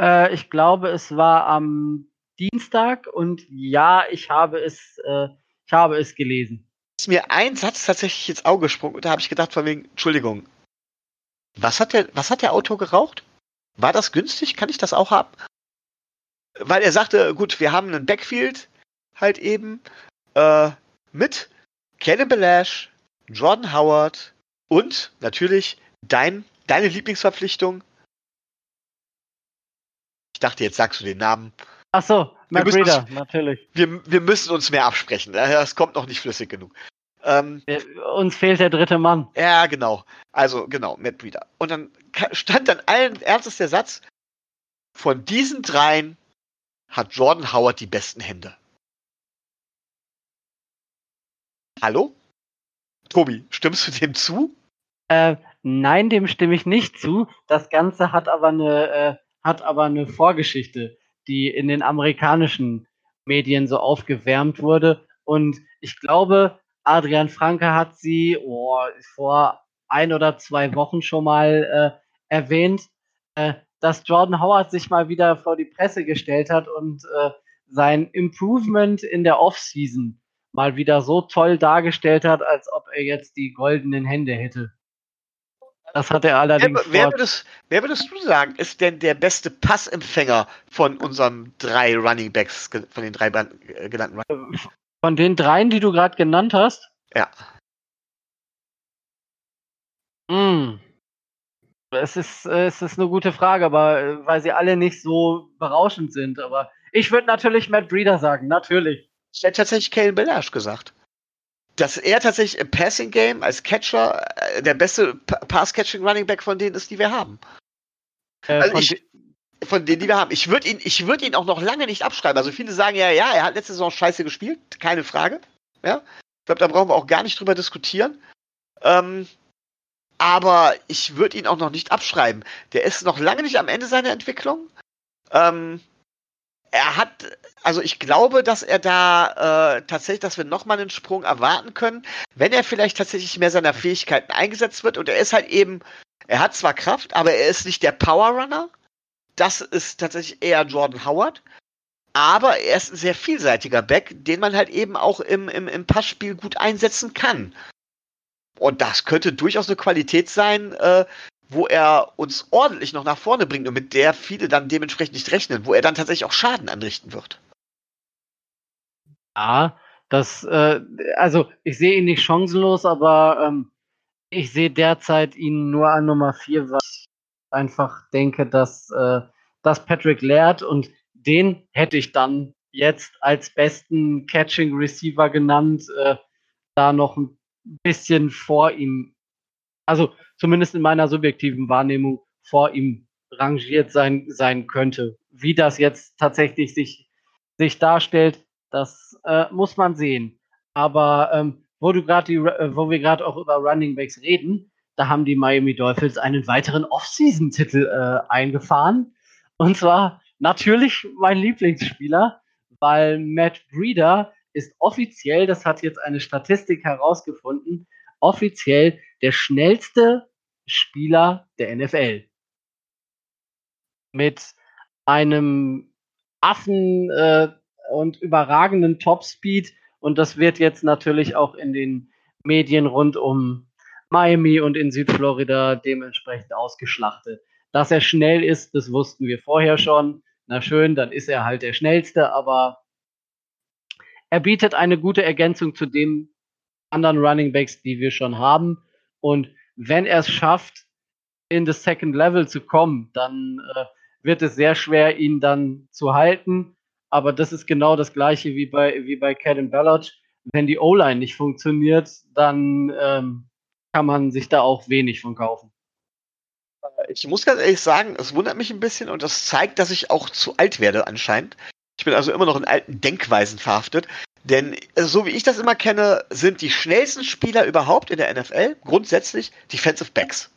Äh, ich glaube, es war am Dienstag und ja, ich habe es, äh, ich habe es gelesen. Ist mir ein Satz tatsächlich ins Auge gesprungen und da habe ich gedacht, von wegen, Entschuldigung, was hat der, was hat der Autor geraucht? War das günstig? Kann ich das auch haben? Weil er sagte, gut, wir haben einen Backfield halt eben äh, mit Kenny Belash, Jordan Howard und natürlich dein, deine Lieblingsverpflichtung. Ich dachte, jetzt sagst du den Namen. Ach so, Matt Breeder, natürlich. Wir, wir müssen uns mehr absprechen. Das kommt noch nicht flüssig genug. Ähm, uns fehlt der dritte Mann. Ja, genau. Also, genau, Matt Breeder. Und dann stand dann allen Ernstes der Satz, von diesen dreien hat Jordan Howard die besten Hände. Hallo? Tobi, stimmst du dem zu? Äh, nein, dem stimme ich nicht zu. Das Ganze hat aber eine, äh, hat aber eine Vorgeschichte, die in den amerikanischen Medien so aufgewärmt wurde. Und ich glaube, Adrian Franke hat sie oh, vor ein oder zwei Wochen schon mal äh, erwähnt, äh, dass Jordan Howard sich mal wieder vor die Presse gestellt hat und äh, sein Improvement in der Offseason mal wieder so toll dargestellt hat, als ob er jetzt die goldenen Hände hätte. Das hat er allerdings. Wer, wer, würdest, wer würdest du sagen, ist denn der beste Passempfänger von unseren drei Running Backs, von den drei äh, genannten Running Backs? Von den dreien, die du gerade genannt hast? Ja. Mm. Es ist, es ist eine gute Frage, aber äh, weil sie alle nicht so berauschend sind. Aber ich würde natürlich Matt Breeder sagen, natürlich. Ich hätte tatsächlich Kalen Belash gesagt. Dass er tatsächlich im Passing Game als Catcher äh, der beste Pass-Catching Running Back von denen ist, die wir haben. Äh, also ich, von denen, die wir haben. Ich würde ihn, ich würde ihn auch noch lange nicht abschreiben. Also viele sagen ja, ja, er hat letzte Saison scheiße gespielt, keine Frage. Ja, ich glaube, da brauchen wir auch gar nicht drüber diskutieren. Ähm, aber ich würde ihn auch noch nicht abschreiben. Der ist noch lange nicht am Ende seiner Entwicklung. Ähm, er hat, also ich glaube, dass er da äh, tatsächlich, dass wir nochmal einen Sprung erwarten können, wenn er vielleicht tatsächlich mehr seiner Fähigkeiten eingesetzt wird. Und er ist halt eben, er hat zwar Kraft, aber er ist nicht der Power Runner. Das ist tatsächlich eher Jordan Howard. Aber er ist ein sehr vielseitiger Back, den man halt eben auch im, im, im Passspiel gut einsetzen kann. Und das könnte durchaus eine Qualität sein, äh, wo er uns ordentlich noch nach vorne bringt und mit der viele dann dementsprechend nicht rechnen, wo er dann tatsächlich auch Schaden anrichten wird. Ja, das, äh, also ich sehe ihn nicht chancenlos, aber ähm, ich sehe derzeit ihn nur an Nummer 4, was einfach denke, dass, äh, dass Patrick Laird und den hätte ich dann jetzt als besten Catching Receiver genannt, äh, da noch ein bisschen vor ihm, also zumindest in meiner subjektiven Wahrnehmung vor ihm rangiert sein, sein könnte. Wie das jetzt tatsächlich sich, sich darstellt, das äh, muss man sehen. Aber ähm, wo du gerade äh, wo wir gerade auch über Running Backs reden, da haben die Miami Dolphins einen weiteren Off-Season-Titel äh, eingefahren. Und zwar natürlich mein Lieblingsspieler, weil Matt Breeder ist offiziell, das hat jetzt eine Statistik herausgefunden, offiziell der schnellste Spieler der NFL. Mit einem Affen äh, und überragenden Topspeed. Und das wird jetzt natürlich auch in den Medien rund um Miami und in Südflorida dementsprechend ausgeschlachtet. Dass er schnell ist, das wussten wir vorher schon. Na schön, dann ist er halt der schnellste, aber er bietet eine gute Ergänzung zu den anderen Running Backs, die wir schon haben. Und wenn er es schafft, in das Second Level zu kommen, dann äh, wird es sehr schwer, ihn dann zu halten. aber das ist genau das gleiche wie bei, wie bei Caden Ballard. Wenn die O-Line nicht funktioniert, dann ähm, kann man sich da auch wenig von kaufen. Ich muss ganz ehrlich sagen, es wundert mich ein bisschen und das zeigt, dass ich auch zu alt werde anscheinend. Ich bin also immer noch in alten Denkweisen verhaftet. Denn äh, so wie ich das immer kenne, sind die schnellsten Spieler überhaupt in der NFL grundsätzlich Defensive Backs.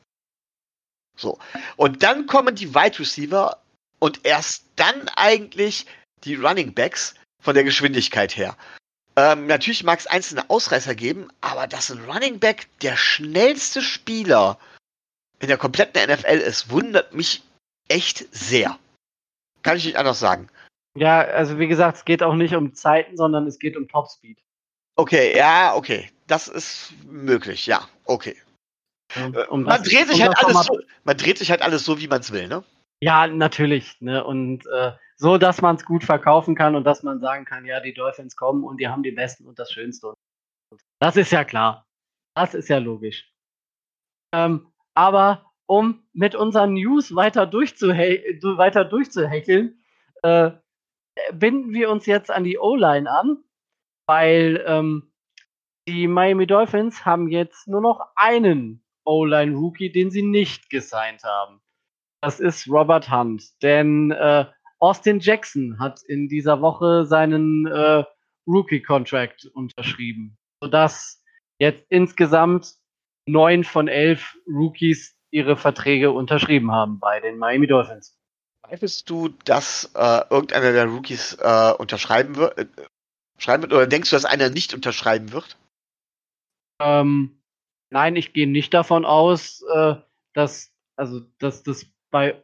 So. Und dann kommen die Wide Receiver und erst dann eigentlich die Running Backs von der Geschwindigkeit her. Ähm, natürlich mag es einzelne Ausreißer geben, aber dass ein Running Back der schnellste Spieler in der kompletten NFL ist, wundert mich echt sehr. Kann ich nicht anders sagen. Ja, also wie gesagt, es geht auch nicht um Zeiten, sondern es geht um Topspeed. Okay, ja, okay. Das ist möglich, ja, okay. Um man, das, dreht sich um halt alles so, man dreht sich halt alles so, wie man es will, ne? Ja, natürlich. Ne? Und äh, so, dass man es gut verkaufen kann und dass man sagen kann, ja, die Dolphins kommen und die haben die Besten und das Schönste. Das ist ja klar. Das ist ja logisch. Ähm, aber um mit unseren News weiter, weiter durchzuheckeln, äh, binden wir uns jetzt an die O-Line an, weil ähm, die Miami Dolphins haben jetzt nur noch einen O-Line-Rookie, den sie nicht gesigned haben. Das ist Robert Hunt. Denn äh, Austin Jackson hat in dieser Woche seinen äh, Rookie-Contract unterschrieben, sodass jetzt insgesamt neun von elf Rookies ihre Verträge unterschrieben haben bei den Miami Dolphins. Zweifelst du, dass äh, irgendeiner der Rookies äh, unterschreiben wird? Äh, schreiben wird? Oder denkst du, dass einer nicht unterschreiben wird? Ähm, nein, ich gehe nicht davon aus, äh, dass, also, dass das bei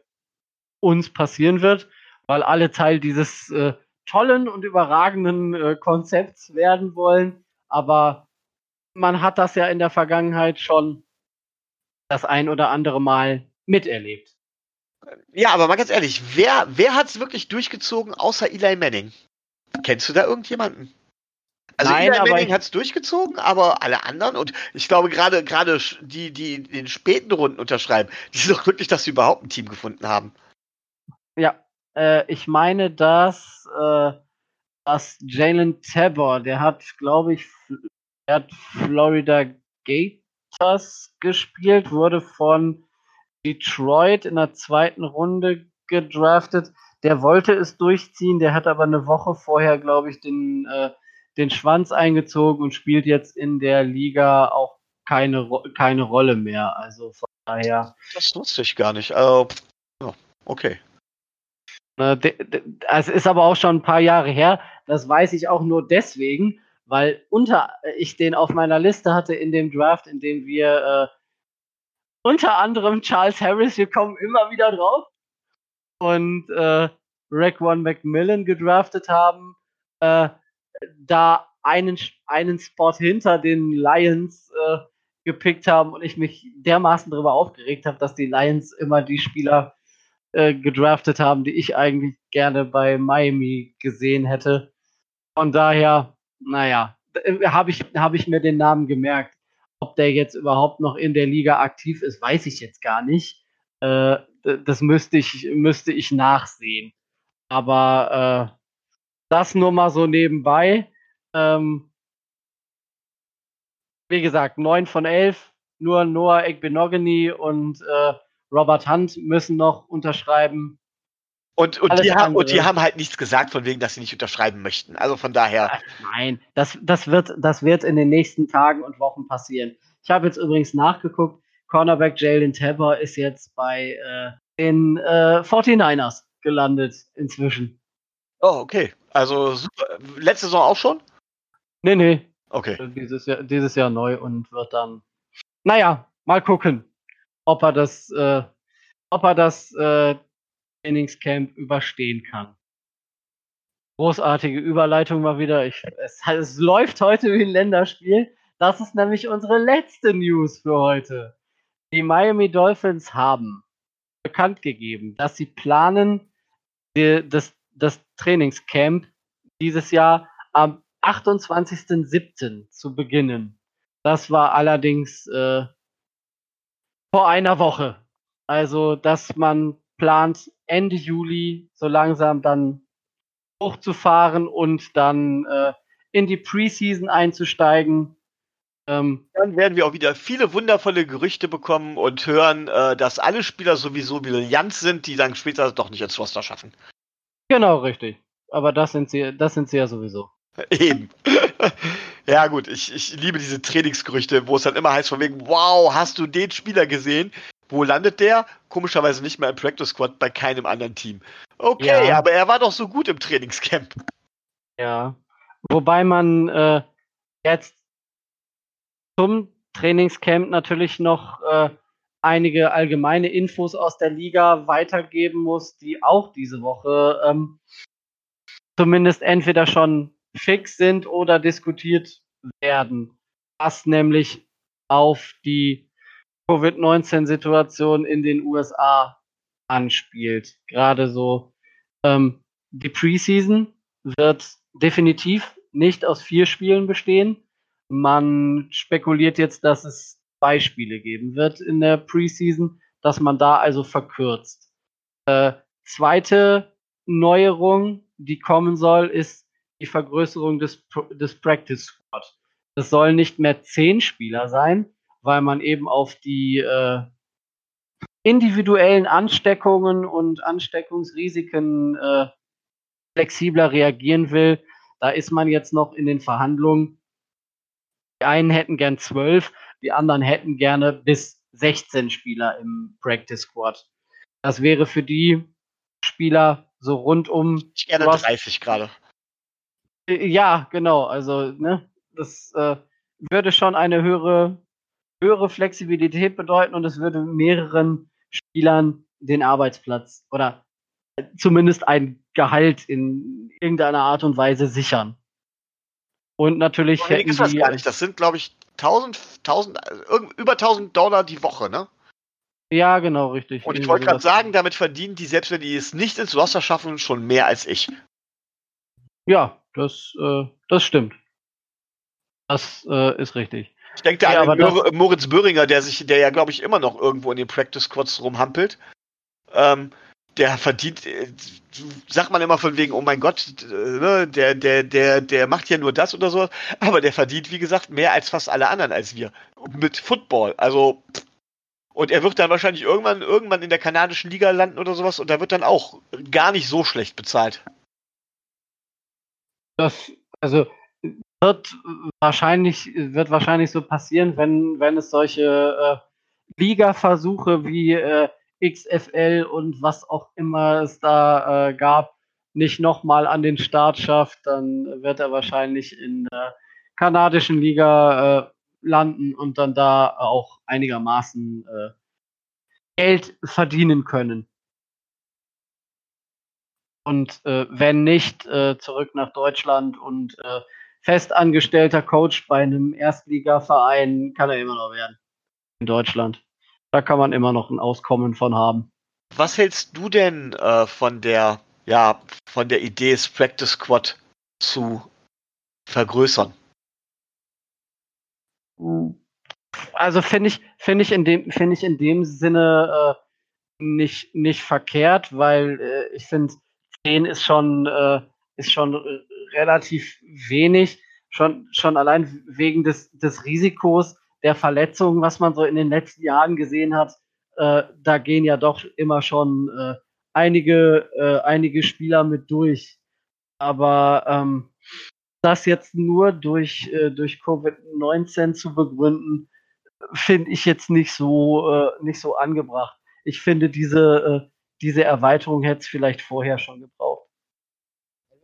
uns passieren wird, weil alle Teil dieses äh, tollen und überragenden äh, Konzepts werden wollen. Aber man hat das ja in der Vergangenheit schon das ein oder andere Mal miterlebt. Ja, aber mal ganz ehrlich, wer, wer hat es wirklich durchgezogen außer Eli Manning? Kennst du da irgendjemanden? Also Nein, Eli Manning hat es durchgezogen, aber alle anderen und ich glaube gerade gerade die, die in den späten Runden unterschreiben, die sind doch glücklich, dass sie überhaupt ein Team gefunden haben. Ja, äh, ich meine, dass, äh, dass Jalen Tabor, der hat, glaube ich, der hat Florida Gators gespielt, wurde von Detroit in der zweiten Runde gedraftet. Der wollte es durchziehen, der hat aber eine Woche vorher, glaube ich, den, äh, den Schwanz eingezogen und spielt jetzt in der Liga auch keine, keine Rolle mehr. Also von daher. Das wusste ich gar nicht. Also, okay. Es ist aber auch schon ein paar Jahre her. Das weiß ich auch nur deswegen, weil unter ich den auf meiner Liste hatte in dem Draft, in dem wir äh, unter anderem Charles Harris, wir kommen immer wieder drauf, und äh, One McMillan gedraftet haben, äh, da einen, einen Spot hinter den Lions äh, gepickt haben und ich mich dermaßen darüber aufgeregt habe, dass die Lions immer die Spieler äh, gedraftet haben, die ich eigentlich gerne bei Miami gesehen hätte. Von daher, naja, äh, habe ich, hab ich mir den Namen gemerkt. Ob der jetzt überhaupt noch in der Liga aktiv ist, weiß ich jetzt gar nicht. Äh, das müsste ich, müsste ich nachsehen. Aber äh, das nur mal so nebenbei. Ähm, wie gesagt, 9 von 11, nur Noah Ekbenogany und äh, Robert Hunt müssen noch unterschreiben. Und, und, die haben, und, die haben, halt nichts gesagt, von wegen, dass sie nicht unterschreiben möchten. Also von daher. Nein, das, das, wird, das wird in den nächsten Tagen und Wochen passieren. Ich habe jetzt übrigens nachgeguckt, Cornerback Jalen Tabor ist jetzt bei äh, den äh, 49ers gelandet inzwischen. Oh, okay. Also super. letzte Saison auch schon? Nee, nee. Okay. Also dieses Jahr, dieses Jahr neu und wird dann. Naja, mal gucken, ob er das, äh, ob er das äh, Trainingscamp überstehen kann. Großartige Überleitung mal wieder. Ich, es, es läuft heute wie ein Länderspiel. Das ist nämlich unsere letzte News für heute. Die Miami Dolphins haben bekannt gegeben, dass sie planen, die, das, das Trainingscamp dieses Jahr am 28.07. zu beginnen. Das war allerdings äh, vor einer Woche. Also, dass man plant, Ende Juli so langsam dann hochzufahren und dann äh, in die Preseason einzusteigen. Ähm, dann werden wir auch wieder viele wundervolle Gerüchte bekommen und hören, äh, dass alle Spieler sowieso brillant sind, die dann später doch nicht ins Roster schaffen. Genau, richtig. Aber das sind sie, das sind sie ja sowieso. Eben. ja, gut, ich, ich liebe diese Trainingsgerüchte, wo es dann immer heißt von wegen, wow, hast du den Spieler gesehen? Wo landet der? Komischerweise nicht mehr im Practice Squad bei keinem anderen Team. Okay, ja. aber er war doch so gut im Trainingscamp. Ja. Wobei man äh, jetzt zum Trainingscamp natürlich noch äh, einige allgemeine Infos aus der Liga weitergeben muss, die auch diese Woche ähm, zumindest entweder schon fix sind oder diskutiert werden, was nämlich auf die Covid-19-Situation in den USA anspielt. Gerade so ähm, die Preseason wird definitiv nicht aus vier Spielen bestehen. Man spekuliert jetzt, dass es zwei Spiele geben wird in der Preseason, dass man da also verkürzt. Äh, zweite Neuerung, die kommen soll, ist die Vergrößerung des, des Practice Squad. Es sollen nicht mehr zehn Spieler sein, weil man eben auf die äh, individuellen Ansteckungen und Ansteckungsrisiken äh, flexibler reagieren will. Da ist man jetzt noch in den Verhandlungen. Die einen hätten gern zwölf, die anderen hätten gerne bis 16 Spieler im Practice Squad. Das wäre für die Spieler so rundum. Ich gerne 30 gerade. Äh, ja, genau. Also, ne, das äh, würde schon eine höhere, höhere Flexibilität bedeuten und es würde mehreren Spielern den Arbeitsplatz oder zumindest ein Gehalt in irgendeiner Art und Weise sichern. Und natürlich hätten die, das. Das sind, glaube ich, 1000, 1000, über 1000 Dollar die Woche, ne? Ja, genau, richtig. Und ich wollte gerade sagen, damit verdienen die, selbst wenn die es nicht ins Roster schaffen, schon mehr als ich. Ja, das, äh, das stimmt. Das äh, ist richtig. Ich denke ja, an Mor Moritz Böhringer, der sich, der ja, glaube ich, immer noch irgendwo in den Practice Squads rumhampelt. Ähm, der verdient, äh, sagt man immer von wegen, oh mein Gott, äh, ne, der, der, der, der macht ja nur das oder so, aber der verdient, wie gesagt, mehr als fast alle anderen als wir. Mit Football. Also, und er wird dann wahrscheinlich irgendwann, irgendwann in der kanadischen Liga landen oder sowas und da wird dann auch gar nicht so schlecht bezahlt. Das, also wird wahrscheinlich, wird wahrscheinlich so passieren, wenn, wenn es solche äh, Liga-Versuche wie äh, XFL und was auch immer es da äh, gab, nicht nochmal an den Start schafft, dann wird er wahrscheinlich in der kanadischen Liga äh, landen und dann da auch einigermaßen äh, Geld verdienen können. Und äh, wenn nicht, zurück nach Deutschland und festangestellter Coach bei einem Erstligaverein kann er immer noch werden. In Deutschland. Da kann man immer noch ein Auskommen von haben. Was hältst du denn äh, von der, ja, von der Idee, das Practice Squad zu vergrößern? Also finde ich, finde ich in dem, finde ich in dem Sinne äh, nicht, nicht verkehrt, weil äh, ich finde, 10 ist schon, äh, ist schon relativ wenig. Schon, schon allein wegen des, des Risikos der Verletzungen, was man so in den letzten Jahren gesehen hat. Äh, da gehen ja doch immer schon äh, einige, äh, einige Spieler mit durch. Aber ähm, das jetzt nur durch, äh, durch Covid-19 zu begründen, finde ich jetzt nicht so, äh, nicht so angebracht. Ich finde, diese, äh, diese Erweiterung hätte es vielleicht vorher schon gebraucht.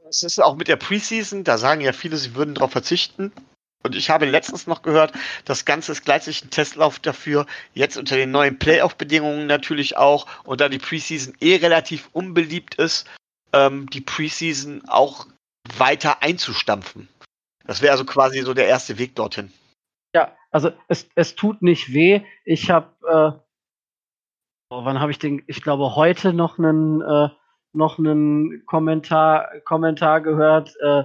Es ist auch mit der Preseason, da sagen ja viele, sie würden darauf verzichten. Und ich habe letztens noch gehört, das Ganze ist gleichzeitig ein Testlauf dafür, jetzt unter den neuen Playoff-Bedingungen natürlich auch, und da die Preseason eh relativ unbeliebt ist, ähm, die Preseason auch weiter einzustampfen. Das wäre also quasi so der erste Weg dorthin. Ja, also es, es tut nicht weh. Ich habe äh, Oh, wann habe ich den? Ich glaube heute noch einen äh, noch einen Kommentar Kommentar gehört. Äh,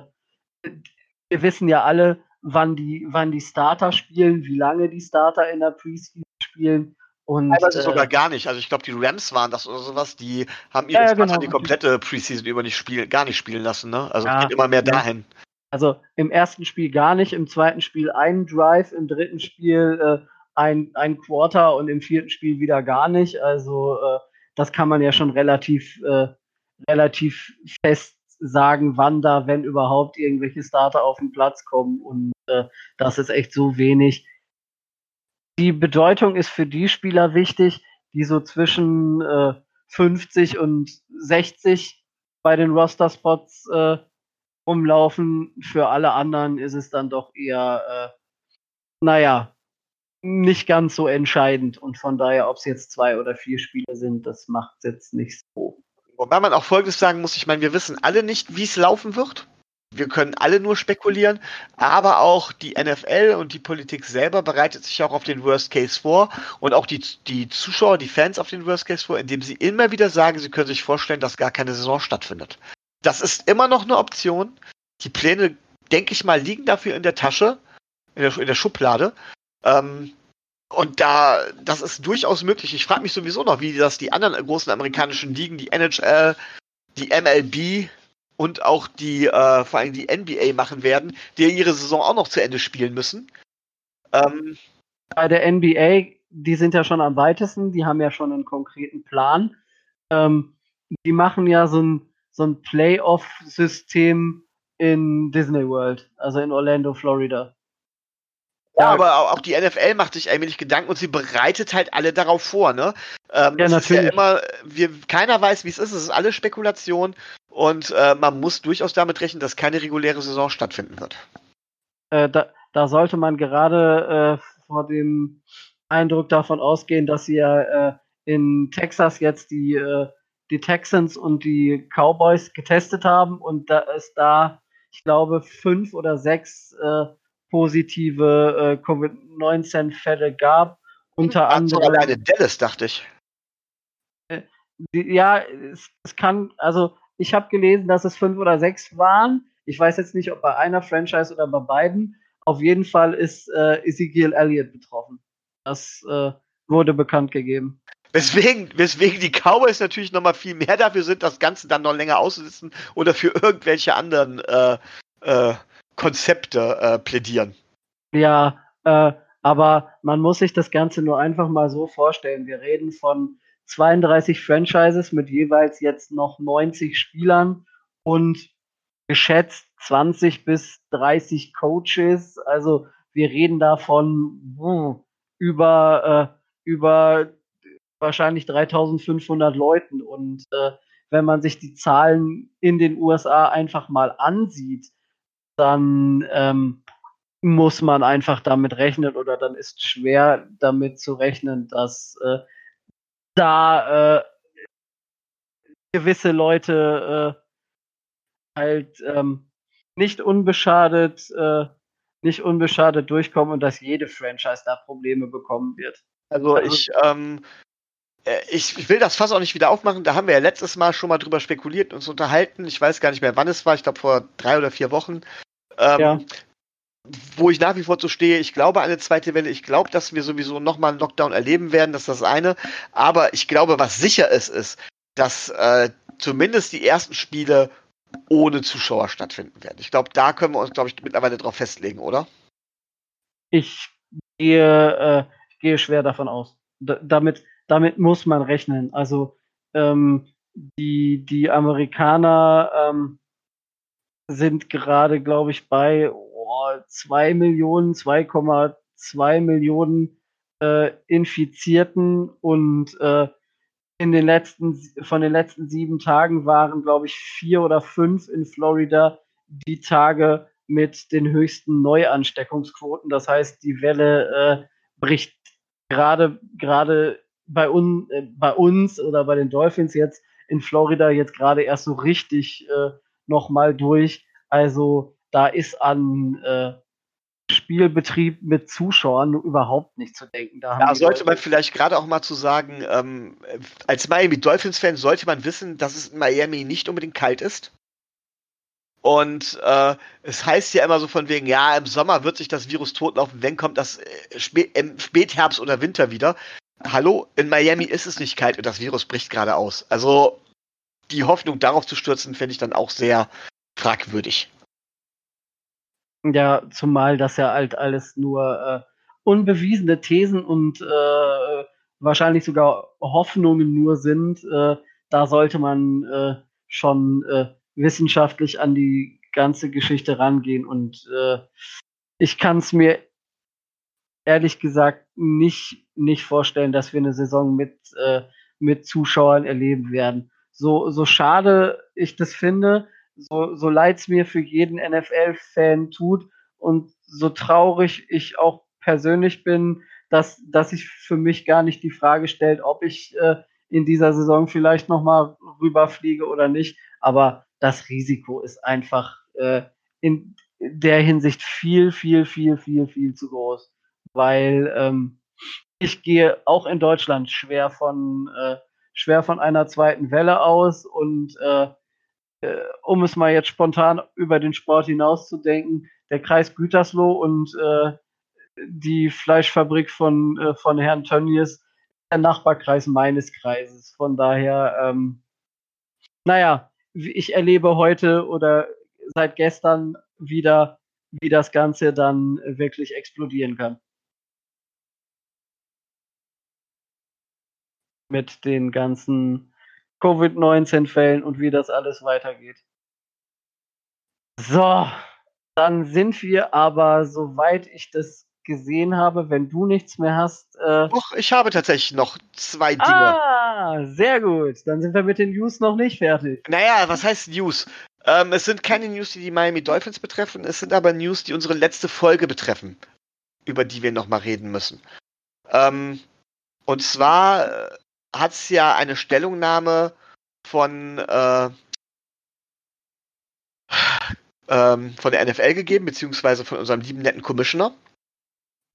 wir wissen ja alle, wann die wann die Starter spielen, wie lange die Starter in der Preseason spielen Und, Teilweise äh, sogar gar nicht. Also ich glaube, die Rams waren das oder sowas, die haben ihre Ja, Starter genau. die komplette Preseason über nicht spielen, gar nicht spielen lassen, ne? Also Ja. geht immer mehr dahin. Also im ersten Spiel gar nicht, im zweiten Spiel einen Drive, im dritten Spiel äh, ein, ein Quarter und im vierten Spiel wieder gar nicht. Also äh, das kann man ja schon relativ, äh, relativ fest sagen, wann da, wenn überhaupt, irgendwelche Starter auf den Platz kommen. Und äh, das ist echt so wenig. Die Bedeutung ist für die Spieler wichtig, die so zwischen äh, 50 und 60 bei den Roster-Spots äh, rumlaufen. Für alle anderen ist es dann doch eher, äh, naja, nicht ganz so entscheidend. Und von daher, ob es jetzt zwei oder vier Spiele sind, das macht es jetzt nicht so. Wobei man auch Folgendes sagen muss, ich meine, wir wissen alle nicht, wie es laufen wird. Wir können alle nur spekulieren, aber auch die NFL und die Politik selber bereitet sich auch auf den Worst Case vor und auch die, die Zuschauer, die Fans auf den Worst Case vor, indem sie immer wieder sagen, sie können sich vorstellen, dass gar keine Saison stattfindet. Das ist immer noch eine Option. Die Pläne, denke ich mal, liegen dafür in der Tasche, in der, in der Schublade. Ähm, und da, das ist durchaus möglich. Ich frage mich sowieso noch, wie das die anderen großen amerikanischen Ligen, die NHL, die MLB und auch die, äh, vor allem die NBA machen werden, die ihre Saison auch noch zu Ende spielen müssen. Ähm, Bei der NBA, die sind ja schon am weitesten, die haben ja schon einen konkreten Plan. Ähm, die machen ja so ein, so ein Playoff-System in Disney World, also in Orlando, Florida. Ja, aber auch die NFL macht sich allmählich Gedanken und sie bereitet halt alle darauf vor, ne? Ähm, Ja, das Ist ja natürlich. immer, wir, keiner weiß, wie es ist, es ist alles Spekulation und äh, man muss durchaus damit rechnen, dass keine reguläre Saison stattfinden wird. Äh, da, da sollte man gerade äh, vor dem Eindruck davon ausgehen, dass sie ja äh, in Texas jetzt die, äh, die Texans und die Cowboys getestet haben und da es da, ich glaube, fünf oder sechs äh, positive äh, Covid-19-Fälle gab. Unter Also anderem. alleine Dallas, dachte ich. Die- Ja, es, es kann, also ich habe gelesen, dass es fünf oder sechs waren. Ich weiß jetzt nicht, ob bei einer Franchise oder bei beiden. Auf jeden Fall ist äh, Ezekiel Elliott betroffen. Das äh, wurde bekannt gegeben. Weswegen, weswegen die Cowboys natürlich noch mal viel mehr dafür sind, das Ganze dann noch länger auszusitzen oder für irgendwelche anderen äh, äh, Konzepte äh, plädieren. Ja, äh, aber man muss sich das Ganze nur einfach mal so vorstellen. Wir reden von 32 Franchises mit jeweils jetzt noch 90 Spielern und geschätzt 20 bis 30 Coaches. Also wir reden davon wuh, über, äh, über wahrscheinlich 3500 Leuten. Und äh, wenn man sich die Zahlen in den USA einfach mal ansieht, dann ähm, muss man einfach damit rechnen oder dann ist schwer damit zu rechnen, dass äh, da äh, gewisse Leute äh, halt ähm, nicht unbeschadet, äh, nicht unbeschadet durchkommen und dass jede Franchise da Probleme bekommen wird. Also Also- ich, ähm, äh, ich, ich will das Fass auch nicht wieder aufmachen. Da haben wir ja letztes Mal schon mal drüber spekuliert und uns unterhalten. Ich weiß gar nicht mehr, wann es war. Ich glaube vor drei oder vier Wochen. Ähm, Ja. Wo ich nach wie vor zu stehe. Ich glaube an eine zweite Welle. Ich glaube, dass wir sowieso nochmal einen Lockdown erleben werden. Das ist das eine. Aber ich glaube, was sicher ist, ist, dass äh, zumindest die ersten Spiele ohne Zuschauer stattfinden werden. Ich glaube, da können wir uns, glaube ich, mittlerweile drauf festlegen, oder? Ich gehe, äh, gehe schwer davon aus. D damit, damit muss man rechnen. Also ähm, die, die Amerikaner ähm, sind gerade, glaube ich, bei oh, 2 Millionen, 2,2 Millionen äh, Infizierten und äh, in den letzten, von den letzten sieben Tagen waren, glaube ich, vier oder fünf in Florida die Tage mit den höchsten Neuansteckungsquoten. Das heißt, die Welle äh, bricht gerade gerade bei, un, äh, bei uns oder bei den Dolphins jetzt in Florida jetzt gerade erst so richtig äh, nochmal durch. Also da ist an äh, Spielbetrieb mit Zuschauern überhaupt nicht zu denken. Da die sollte man vielleicht gerade auch mal zu sagen, ähm, als Miami Dolphins-Fan sollte man wissen, dass es in Miami nicht unbedingt kalt ist. Und äh, es heißt ja immer so von wegen, ja, im Sommer wird sich das Virus totlaufen, wenn kommt das äh, im Spätherbst oder Winter wieder. hallo, in Miami ist es nicht kalt und das Virus bricht gerade aus. Also die Hoffnung darauf zu stürzen, fände ich dann auch sehr fragwürdig. Ja, zumal das ja halt alles nur äh, unbewiesene Thesen und äh, wahrscheinlich sogar Hoffnungen nur sind. Äh, da sollte man äh, schon äh, wissenschaftlich an die ganze Geschichte rangehen und äh, ich kann es mir ehrlich gesagt nicht, nicht vorstellen, dass wir eine Saison mit, mit Zuschauern erleben werden. So, so schade ich das finde, so, so leid es mir für jeden NFL-Fan tut und so traurig ich auch persönlich bin, dass, dass sich für mich gar nicht die Frage stellt, ob ich äh, in dieser Saison vielleicht nochmal rüberfliege oder nicht. Aber das Risiko ist einfach äh, in der Hinsicht viel, viel, viel, viel, viel zu groß weil ähm, ich gehe auch in Deutschland schwer von, äh, schwer von einer zweiten Welle aus und äh, äh, um es mal jetzt spontan über den Sport hinauszudenken, der Kreis Gütersloh und äh, die Fleischfabrik von, äh, von Herrn Tönnies, der Nachbarkreis meines Kreises. Von daher, ähm, naja, ich erlebe heute oder seit gestern wieder, wie das Ganze dann wirklich explodieren kann. Mit den ganzen Covid-19-Fällen und wie das alles weitergeht. So, dann sind wir aber, soweit ich das gesehen habe, wenn du nichts mehr hast. Äh Doch, ich habe tatsächlich noch zwei Dinge. Ah, sehr gut. Dann sind wir mit den News noch nicht fertig. Naja, was heißt News? Ähm, es sind keine News, die die Miami Dolphins betreffen. Es sind aber News, die unsere letzte Folge betreffen, über die wir nochmal reden müssen. Ähm, und zwar äh, hat es ja eine Stellungnahme von, äh, ähm, von der NFL gegeben, beziehungsweise von unserem lieben netten Commissioner.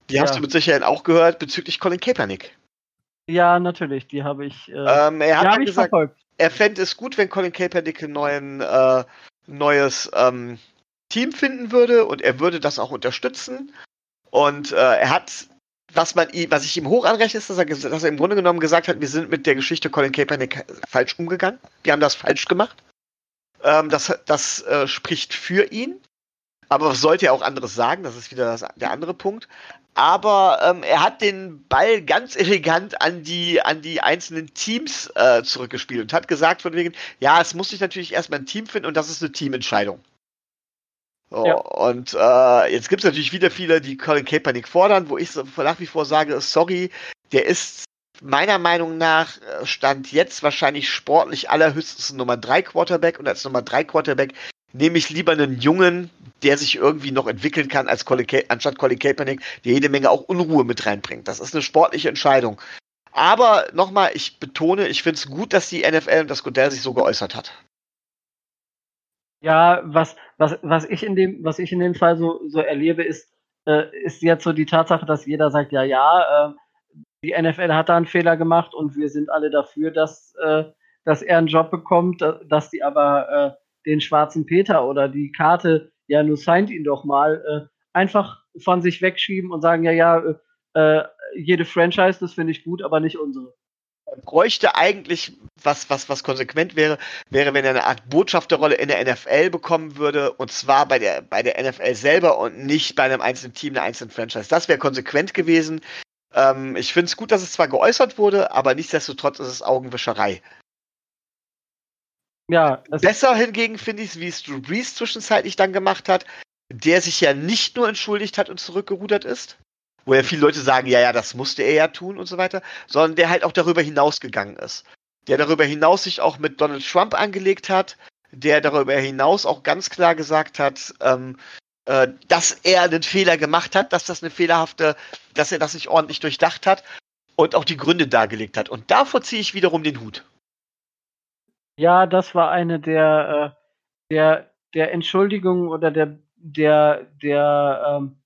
Die ja. hast du mit Sicherheit auch gehört bezüglich Colin Kaepernick. Ja, natürlich, die habe ich, äh, ähm, er hat hab gesagt, verfolgt. Er fände es gut, wenn Colin Kaepernick ein neuen, äh, neues ähm, Team finden würde und er würde das auch unterstützen. Und äh, er hat was man was ich ihm hoch anrechne, ist, dass er, dass er im Grunde genommen gesagt hat, wir sind mit der Geschichte Colin Kaepernick falsch umgegangen. Wir haben das falsch gemacht. Ähm, das das äh, spricht für ihn. Aber was sollte er auch anderes sagen? Das ist wieder das, der andere Punkt. Aber ähm, er hat den Ball ganz elegant an die, an die einzelnen Teams äh, zurückgespielt und hat gesagt von wegen, ja, es muss sich natürlich erstmal ein Team finden und das ist eine Teamentscheidung. So, ja. Und äh, jetzt gibt es natürlich wieder viele, die Colin Kaepernick fordern, wo ich so nach wie vor sage, sorry, der ist meiner Meinung nach äh, stand jetzt wahrscheinlich sportlich allerhöchstens Nummer 3 Quarterback und als Nummer 3 Quarterback nehme ich lieber einen Jungen, der sich irgendwie noch entwickeln kann, als Colin anstatt Colin Kaepernick, der jede Menge auch Unruhe mit reinbringt. Das ist eine sportliche Entscheidung. Aber nochmal, ich betone, ich finde es gut, dass die NFL und das Godell sich so geäußert hat. Ja, was, was, was ich in dem, was ich in dem Fall so, so erlebe, ist, äh, ist jetzt so die Tatsache, dass jeder sagt, ja, ja, äh, die NFL hat da einen Fehler gemacht und wir sind alle dafür, dass, äh, dass er einen Job bekommt, dass die aber äh, den schwarzen Peter oder die Karte, ja, nur signed ihn doch mal, äh, einfach von sich wegschieben und sagen, ja, ja, äh, jede Franchise, das finde ich gut, aber nicht unsere bräuchte eigentlich, was, was, was konsequent wäre, wäre, wenn er eine Art Botschafterrolle in der NFL bekommen würde, und zwar bei der, bei der NFL selber und nicht bei einem einzelnen Team, einer einzelnen Franchise. Das wäre konsequent gewesen. Ähm, ich finde es gut, dass es zwar geäußert wurde, aber nichtsdestotrotz ist es Augenwischerei. Ja, Besser hingegen finde ich es, wie es Drew Brees zwischenzeitlich dann gemacht hat, der sich ja nicht nur entschuldigt hat und zurückgerudert ist, wo ja viele Leute sagen, ja, ja, das musste er ja tun und so weiter, sondern der halt auch darüber hinausgegangen ist. Der darüber hinaus sich auch mit Donald Trump angelegt hat, der darüber hinaus auch ganz klar gesagt hat, ähm, äh, dass er einen Fehler gemacht hat, dass das eine fehlerhafte, dass er das nicht ordentlich durchdacht hat und auch die Gründe dargelegt hat. Und davor ziehe ich wiederum den Hut. Ja, das war eine der, äh, der, der Entschuldigungen oder der, der, der, ähm,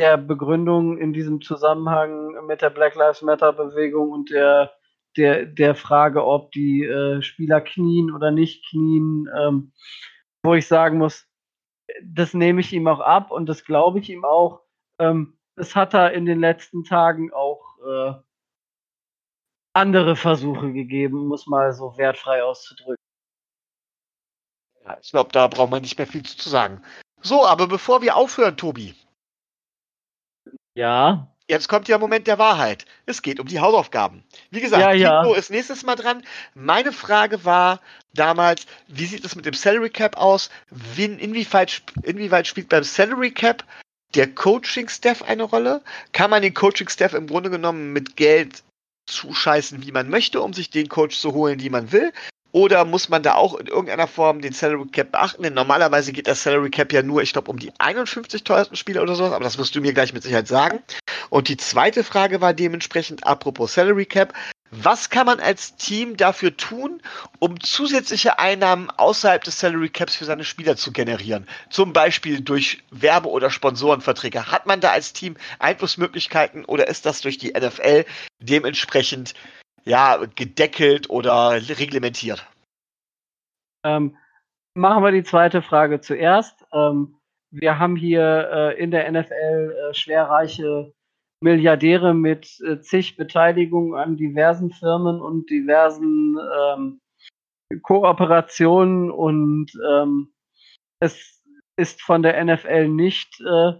der Begründung in diesem Zusammenhang mit der Black Lives Matter Bewegung und der, der, der Frage, ob die äh, Spieler knien oder nicht knien, ähm, wo ich sagen muss, das nehme ich ihm auch ab und das glaube ich ihm auch. Ähm, das hat er in den letzten Tagen auch, äh, andere Versuche gegeben, muss mal so wertfrei auszudrücken. Ja, ich glaube, da braucht man nicht mehr viel zu sagen. So, aber bevor wir aufhören, Tobi. Ja. Jetzt kommt ja Moment der Wahrheit. Es geht um die Hausaufgaben. Wie gesagt, Ja, ja. Ist nächstes Mal dran. Meine Frage war damals, wie sieht es mit dem Salary Cap aus? Wen, inwieweit, inwieweit spielt beim Salary Cap der Coaching-Staff eine Rolle? Kann man den Coaching-Staff im Grunde genommen mit Geld zuscheißen, wie man möchte, um sich den Coach zu holen, die man will? Oder muss man da auch in irgendeiner Form den Salary Cap beachten? Denn normalerweise geht das Salary Cap ja nur, ich glaube, um die 51 teuersten Spieler oder sowas, aber das wirst du mir gleich mit Sicherheit sagen. Und die zweite Frage war dementsprechend, apropos Salary Cap, was kann man als Team dafür tun, um zusätzliche Einnahmen außerhalb des Salary Caps für seine Spieler zu generieren? Zum Beispiel durch Werbe- oder Sponsorenverträge. Hat man da als Team Einflussmöglichkeiten oder ist das durch die NFL dementsprechend ja, gedeckelt oder reglementiert? Ähm, machen wir die zweite Frage zuerst. Ähm, wir haben hier äh, in der NFL äh, schwerreiche Milliardäre mit äh, zig Beteiligungen an diversen Firmen und diversen ähm, Kooperationen und ähm, es ist von der NFL nicht äh,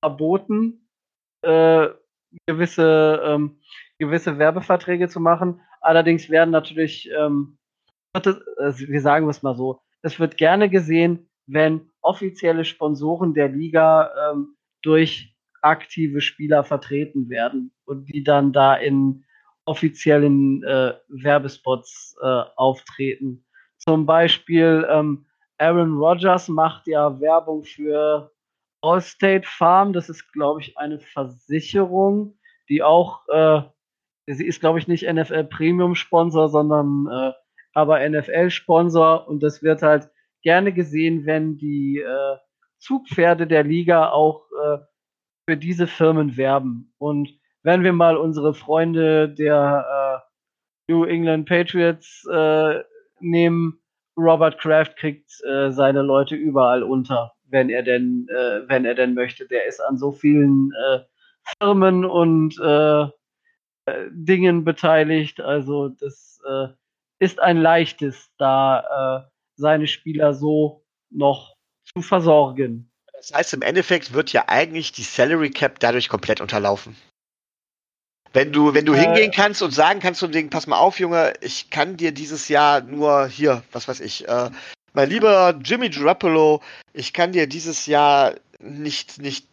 verboten, äh, gewisse, ähm, gewisse Werbeverträge zu machen. Allerdings werden natürlich ähm, äh, wir sagen es mal so, es wird gerne gesehen, wenn offizielle Sponsoren der Liga ähm, durch aktive Spieler vertreten werden und die dann da in offiziellen äh, Werbespots äh, auftreten. Zum Beispiel ähm, Aaron Rodgers macht ja Werbung für Allstate Farm. Das ist, glaube ich, eine Versicherung, die auch, äh, sie ist, glaube ich, nicht NFL Premium Sponsor, sondern äh, aber NFL-Sponsor und das wird halt gerne gesehen, wenn die äh, Zugpferde der Liga auch äh, für diese Firmen werben. Und wenn wir mal unsere Freunde der äh, New England Patriots äh, nehmen, Robert Kraft kriegt äh, seine Leute überall unter, wenn er denn, äh, wenn er denn möchte. Der ist an so vielen äh, Firmen und äh, Dingen beteiligt. Also das äh, ist ein leichtes, da äh, seine Spieler so noch zu versorgen. Das heißt, im Endeffekt wird ja eigentlich die Salary Cap dadurch komplett unterlaufen. Wenn du, wenn du Äh. hingehen kannst und sagen kannst zum Ding, pass mal auf, Junge, ich kann dir dieses Jahr nur hier, was weiß ich, äh, mein lieber Jimmy Garoppolo, ich kann dir dieses Jahr nicht, nicht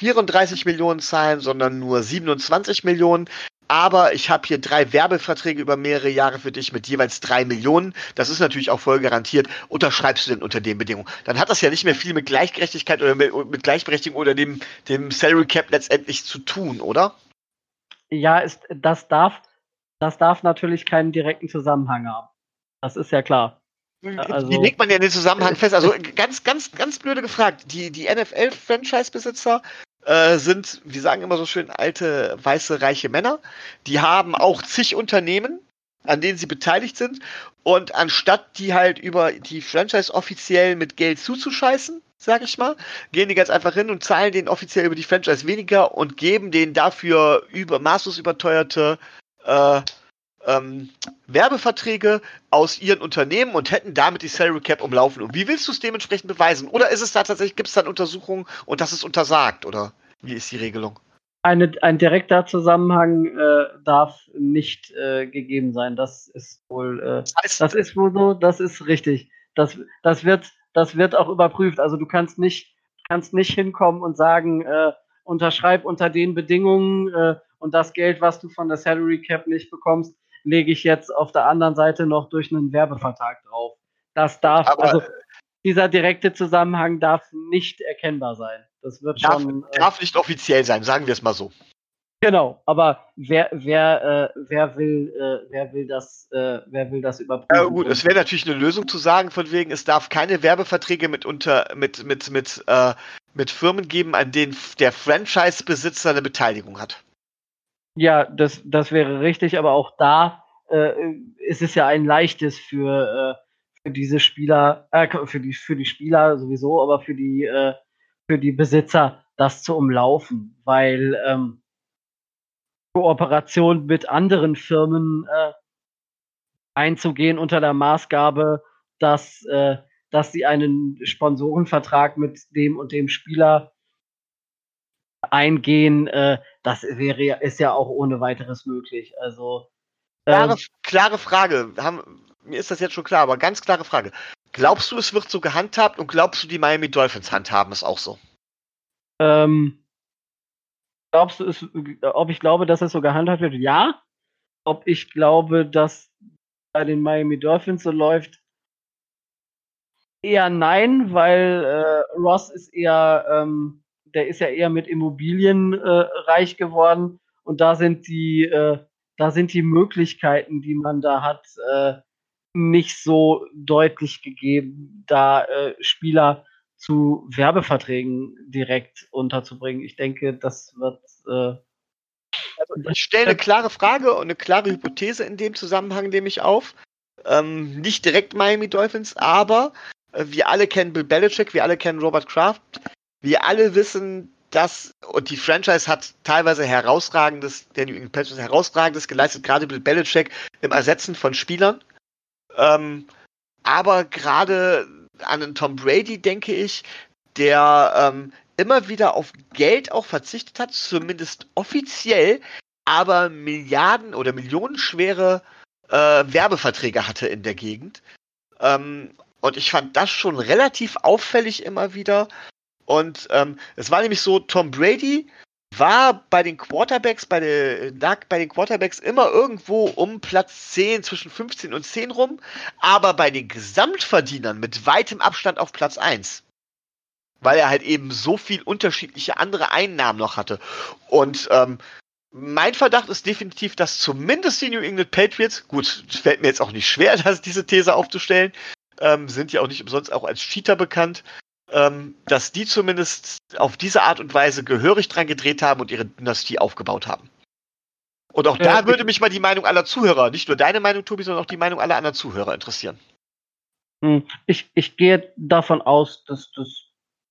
34 Millionen zahlen, sondern nur 27 Millionen. Aber ich habe hier drei Werbeverträge über mehrere Jahre für dich mit jeweils drei Millionen. Das ist natürlich auch voll garantiert. Unterschreibst du denn unter den Bedingungen? Dann hat das ja nicht mehr viel mit Gleichgerechtigkeit oder mit, mit Gleichberechtigung oder dem, dem Salary Cap letztendlich zu tun, oder? Ja, ist, das darf, das darf natürlich keinen direkten Zusammenhang haben. Das ist ja klar. also- Wie legt man denn den Zusammenhang fest? Also ganz, ganz, ganz blöde gefragt. Die, die NFL-Franchise-Besitzer äh, sind, wir sagen immer so schön, alte, weiße, reiche Männer. Die haben auch zig Unternehmen, an denen sie beteiligt sind. Und anstatt die halt über die Franchise offiziell mit Geld zuzuscheißen, sag ich mal, gehen die ganz einfach hin und zahlen denen offiziell über die Franchise weniger und geben denen dafür über maßlos überteuerte äh, ähm, Werbeverträge aus ihren Unternehmen und hätten damit die Salary Cap umlaufen. Und wie willst du es dementsprechend beweisen? Oder ist es da tatsächlich, gibt es dann Untersuchungen und das ist untersagt? Oder wie ist die Regelung? Eine, ein direkter Zusammenhang äh, darf nicht äh, gegeben sein. Das ist wohl, äh, Das heißt, das ist wohl so, das ist richtig. Das, das wird, das wird auch überprüft. Also du kannst nicht, kannst nicht hinkommen und sagen, äh, unterschreib unter den Bedingungen äh, und das Geld, was du von der Salary Cap nicht bekommst, lege ich jetzt auf der anderen Seite noch durch einen Werbevertrag drauf. Das darf, Aber- also dieser direkte Zusammenhang darf nicht erkennbar sein. Das wird darf, schon. äh, darf nicht offiziell sein, sagen wir es mal so. Genau, aber wer, wer, äh, wer will, äh, wer will das, äh, wer will das überprüfen? Ja, gut, es wäre natürlich eine Lösung zu sagen, von wegen, es darf keine Werbeverträge mit unter mit mit mit äh, mit Firmen geben, an denen der Franchise-Besitzer eine Beteiligung hat. Ja, das, das wäre richtig, aber auch da äh, ist es ja ein leichtes für, äh, für diese Spieler, äh, für die, für die Spieler sowieso, aber für die, äh, für die Besitzer, das zu umlaufen, weil ähm, Kooperation mit anderen Firmen äh, einzugehen unter der Maßgabe, dass, äh, dass sie einen Sponsorenvertrag mit dem und dem Spieler eingehen, äh, das wäre ist ja auch ohne weiteres möglich. Also klare, ähm, klare Frage. Haben, mir ist das jetzt schon klar, aber ganz klare Frage. Glaubst du, es wird so gehandhabt und glaubst du, die Miami Dolphins handhaben es auch so? Ähm, glaubst du, es, ob ich glaube, dass es so gehandhabt wird? Ja. Ob ich glaube, dass bei den Miami Dolphins so läuft? Eher nein, weil äh, Ross ist eher, ähm, der ist ja eher mit Immobilien äh, reich geworden und da sind die, äh, da sind die Möglichkeiten, die man da hat, äh, nicht so deutlich gegeben, da äh, Spieler zu Werbeverträgen direkt unterzubringen. Ich denke, das wird. Äh, also ich stelle eine klare Frage und eine klare Hypothese in dem Zusammenhang nehme ich auf. Ähm, nicht direkt Miami Dolphins, aber äh, wir alle kennen Bill Belichick, wir alle kennen Robert Kraft. Wir alle wissen, dass, und die Franchise hat teilweise herausragendes, der New England Patriots herausragendes geleistet, gerade Bill Belichick im Ersetzen von Spielern. Ähm, aber gerade an einen Tom Brady denke ich, der ähm, immer wieder auf Geld auch verzichtet hat, zumindest offiziell, aber Milliarden oder millionenschwere äh, Werbeverträge hatte in der Gegend. Ähm, und ich fand das schon relativ auffällig immer wieder. Und ähm, es war nämlich so, Tom Brady war bei den Quarterbacks, bei, der, lag bei den Quarterbacks immer irgendwo um Platz 10, zwischen 15 und 10 rum, aber bei den Gesamtverdienern mit weitem Abstand auf Platz 1. Weil er halt eben so viel unterschiedliche andere Einnahmen noch hatte. Und ähm, mein Verdacht ist definitiv, dass zumindest die New England Patriots, gut, fällt mir jetzt auch nicht schwer, das, diese These aufzustellen, ähm, sind ja auch nicht umsonst auch als Cheater bekannt, ähm, dass die zumindest auf diese Art und Weise gehörig dran gedreht haben und ihre Dynastie aufgebaut haben. Und auch da würde mich mal die Meinung aller Zuhörer, nicht nur deine Meinung, Tobi, sondern auch die Meinung aller anderen Zuhörer interessieren. Hm, ich, ich gehe davon aus, dass das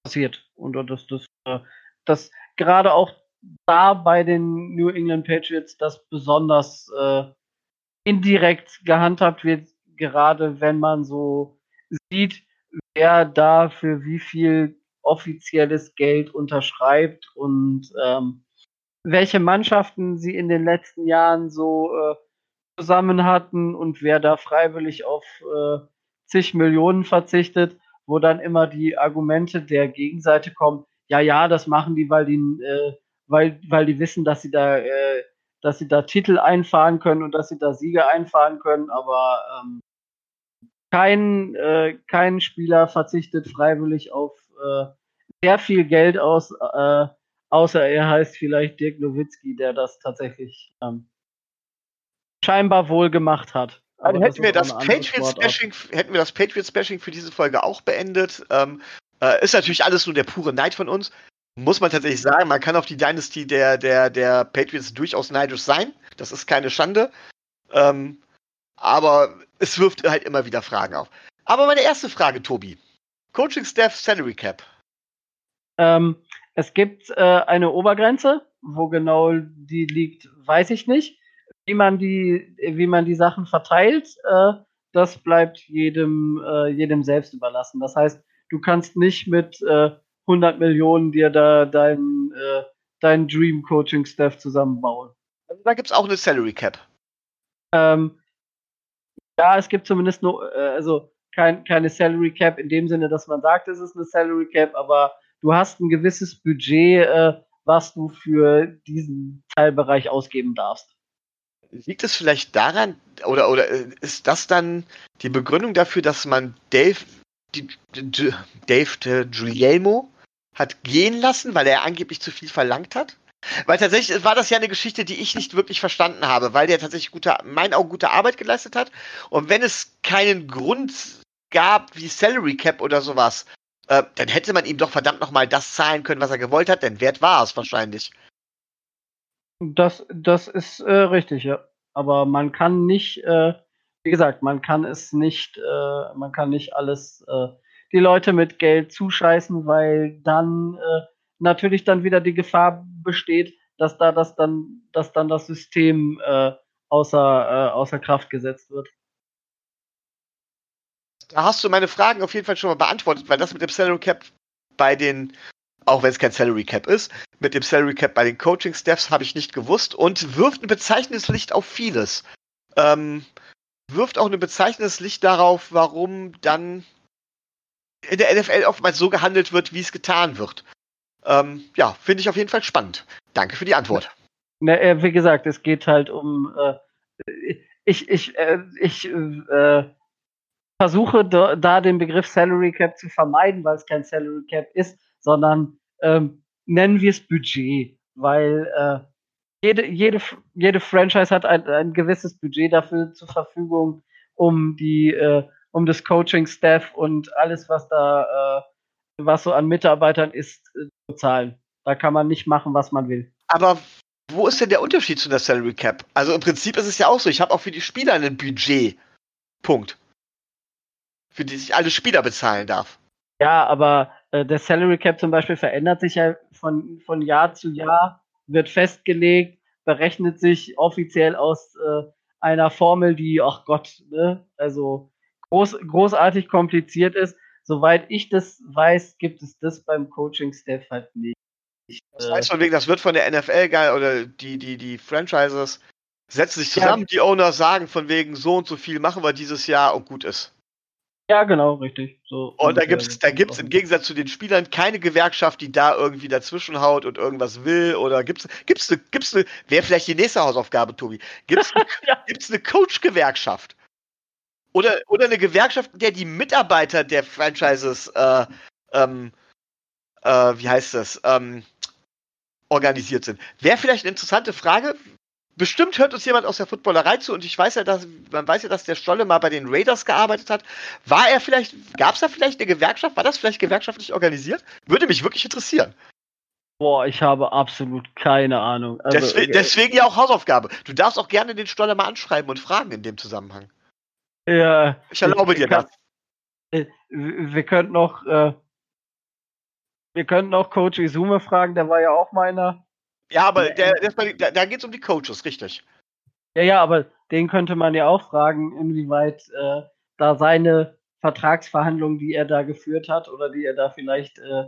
passiert und dass das, äh, dass gerade auch da bei den New England Patriots das besonders äh, indirekt gehandhabt wird, gerade wenn man so sieht, wer da für wie viel offizielles Geld unterschreibt und ähm, welche Mannschaften sie in den letzten Jahren so äh, zusammen hatten und wer da freiwillig auf äh, zig Millionen verzichtet, wo dann immer die Argumente der Gegenseite kommen, ja, ja, das machen die, weil die, äh, weil, weil die wissen, dass sie da, äh, dass sie da Titel einfahren können und dass sie da Siege einfahren können, aber ähm, kein, äh, kein Spieler verzichtet freiwillig auf äh, sehr viel Geld aus, äh, außer er heißt vielleicht Dirk Nowitzki, der das tatsächlich ähm, scheinbar wohl gemacht hat. Also hätten, wir das Patriots Bashing, hätten wir das Patriots Bashing für diese Folge auch beendet. Ähm, äh, ist natürlich alles nur der pure Neid von uns. Muss man tatsächlich sagen, man kann auf die Dynasty der, der, der Patriots durchaus neidisch sein. Das ist keine Schande. Ähm, aber es wirft halt immer wieder Fragen auf. Aber meine erste Frage, Tobi. Coaching Staff Salary Cap. Ähm, es gibt äh, eine Obergrenze, wo genau die liegt, weiß ich nicht. Wie man die, wie man die Sachen verteilt, äh, das bleibt jedem, äh, jedem selbst überlassen. Das heißt, du kannst nicht mit 100 äh, Millionen dir da deinen äh, dein Dream Coaching Staff zusammenbauen. Also da gibt es auch eine Salary Cap. Ähm, ja, es gibt zumindest nur, äh, also kein, keine Salary Cap in dem Sinne, dass man sagt, es ist eine Salary Cap, aber du hast ein gewisses Budget, äh, was du für diesen Teilbereich ausgeben darfst. Liegt es vielleicht daran, oder, oder äh, ist das dann die Begründung dafür, dass man Dave, Dave Giulielmo hat gehen lassen, weil er angeblich zu viel verlangt hat? Weil tatsächlich war das ja eine Geschichte, die ich nicht wirklich verstanden habe, weil der tatsächlich gute, meinen Augen gute Arbeit geleistet hat. Und wenn es keinen Grund gab wie Salary Cap oder sowas, äh, dann hätte man ihm doch verdammt nochmal das zahlen können, was er gewollt hat, denn wert war es wahrscheinlich. Das, das ist äh, richtig, ja. Aber man kann nicht, äh, wie gesagt, man kann es nicht, äh, man kann nicht alles äh, die Leute mit Geld zuscheißen, weil dann äh, natürlich dann wieder die Gefahr besteht, dass da das dann, dass dann das System äh, außer, äh, außer Kraft gesetzt wird. Da hast du meine Fragen auf jeden Fall schon mal beantwortet, weil das mit dem Salary Cap bei den, auch wenn es kein Salary Cap ist, mit dem Salary Cap bei den Coaching-Staffs habe ich nicht gewusst und wirft ein bezeichnendes Licht auf vieles. Ähm, wirft auch ein bezeichnendes Licht darauf, warum dann in der NFL oftmals so gehandelt wird, wie es getan wird. Ähm, ja, finde ich auf jeden Fall spannend. Danke für die Antwort. Na, äh, wie gesagt, es geht halt um. Äh, ich ich, äh, ich äh, versuche da, da, den Begriff Salary Cap zu vermeiden, weil es kein Salary Cap ist, sondern ähm, nennen wir es Budget, weil äh, jede, jede, jede Franchise hat ein, ein gewisses Budget dafür zur Verfügung, um die, äh, um das Coaching-Staff und alles, was da, äh, was so an Mitarbeitern ist, äh, zu zahlen. Da kann man nicht machen, was man will. Aber wo ist denn der Unterschied zu der Salary Cap? Also im Prinzip ist es ja auch so, ich habe auch für die Spieler ein Budget. Punkt. Für die sich alle Spieler bezahlen darf. Ja, aber äh, der Salary Cap zum Beispiel verändert sich ja von, von Jahr zu Jahr wird festgelegt, berechnet sich offiziell aus äh, einer Formel, die, ach Gott, ne, also groß, großartig kompliziert ist. Soweit ich das weiß, gibt es das beim Coaching-Staff halt nicht. Das heißt von wegen, das wird von der NFL geil oder die, die, die Franchises setzen sich zusammen, ja. die Owners sagen von wegen so und so viel machen wir dieses Jahr und gut ist. Ja, genau, richtig. So und da gibt es da gibt's im Gegensatz zu den Spielern keine Gewerkschaft, die da irgendwie dazwischen haut und irgendwas will. Oder gibt es gibt's eine, gibt's eine, wäre vielleicht die nächste Hausaufgabe, Tobi. Gibt es ja. gibt's eine Coach-Gewerkschaft? Oder, oder eine Gewerkschaft, in der die Mitarbeiter der Franchises, äh, ähm, äh, wie heißt das, ähm, organisiert sind. Wäre vielleicht eine interessante Frage bestimmt hört uns jemand aus der Footballerei zu und ich weiß ja, dass man weiß ja, dass der Stolle mal bei den Raiders gearbeitet hat. War er vielleicht, gab es da vielleicht eine Gewerkschaft? War das vielleicht gewerkschaftlich organisiert? Würde mich wirklich interessieren. Boah, ich habe absolut keine Ahnung. Also, deswegen, deswegen, ja auch Hausaufgabe. Du darfst auch gerne den Stolle mal anschreiben und fragen in dem Zusammenhang. Ja. Ich erlaube dir das. Äh, wir könnten noch, äh, wir könnten auch Coach Izume fragen, der war ja auch meiner. Ja, aber der, der, der, da geht es um die Coaches, richtig. Ja, ja, aber den könnte man ja auch fragen, inwieweit äh, da seine Vertragsverhandlungen, die er da geführt hat oder die er da vielleicht äh,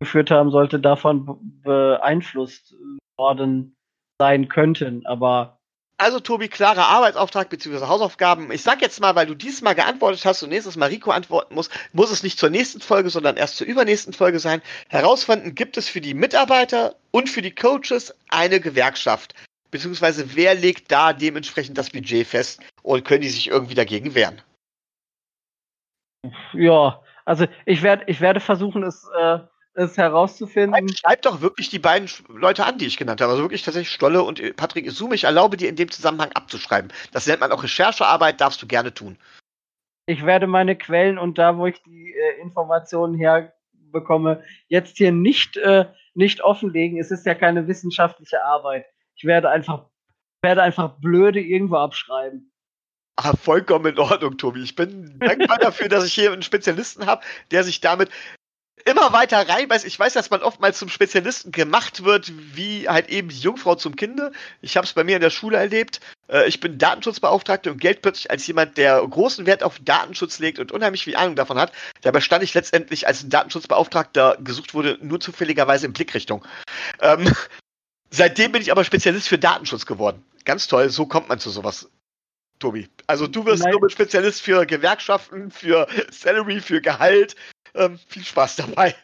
geführt haben sollte, davon beeinflusst worden sein könnten. Aber also, Tobi, klarer Arbeitsauftrag bzw. Hausaufgaben. Ich sag jetzt mal, weil du dieses Mal geantwortet hast und nächstes Mal Rico antworten muss, muss es nicht zur nächsten Folge, sondern erst zur übernächsten Folge sein. Herausfinden, gibt es für die Mitarbeiter und für die Coaches eine Gewerkschaft? Beziehungsweise wer legt da dementsprechend das Budget fest und können die sich irgendwie dagegen wehren? Ja, also ich werde ich werde versuchen, es äh, es herauszufinden. Schreib doch wirklich die beiden Leute an, die ich genannt habe. Also wirklich tatsächlich Stolle und Patrick Isum. Ich erlaube dir in dem Zusammenhang abzuschreiben. Das nennt man auch Recherchearbeit, darfst du gerne tun. Ich werde meine Quellen und da, wo ich die äh, Informationen herbekomme, jetzt hier nicht, äh, nicht offenlegen. Es ist ja keine wissenschaftliche Arbeit. Ich werde einfach, werde einfach blöde irgendwo abschreiben. Ah, vollkommen in Ordnung, Tobi. Ich bin dankbar dafür, dass ich hier einen Spezialisten habe, der sich damit immer weiter reinbeißt. Ich weiß, dass man oftmals zum Spezialisten gemacht wird, wie halt eben die Jungfrau zum Kinde. Ich habe es bei mir in der Schule erlebt. Äh, ich bin Datenschutzbeauftragter und Geld plötzlich als jemand, der großen Wert auf Datenschutz legt und unheimlich viel Ahnung davon hat. Dabei stand ich letztendlich als ein Datenschutzbeauftragter gesucht wurde, nur zufälligerweise in Blickrichtung. Ähm, seitdem bin ich aber Spezialist für Datenschutz geworden. Ganz toll, so kommt man zu sowas. Tobi. Also du wirst Nein. nur Spezialist für Gewerkschaften, für Salary, für Gehalt, ähm, viel Spaß dabei.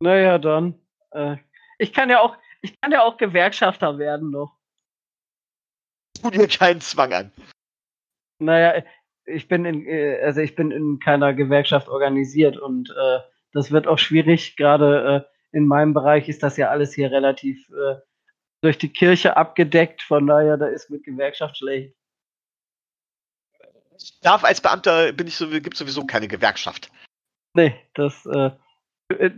Naja, dann. Äh, ich kann ja auch, ich kann ja auch Gewerkschafter werden noch. Tu dir keinen Zwang an. Naja, ich bin in, äh, also ich bin in keiner Gewerkschaft organisiert und äh, das wird auch schwierig. Gerade äh, in meinem Bereich ist das ja alles hier relativ äh, durch die Kirche abgedeckt. Von daher, da ist mit Gewerkschaft schlecht. Ich darf als Beamter bin ich so, gibt sowieso keine Gewerkschaft. Nee, das äh, äh,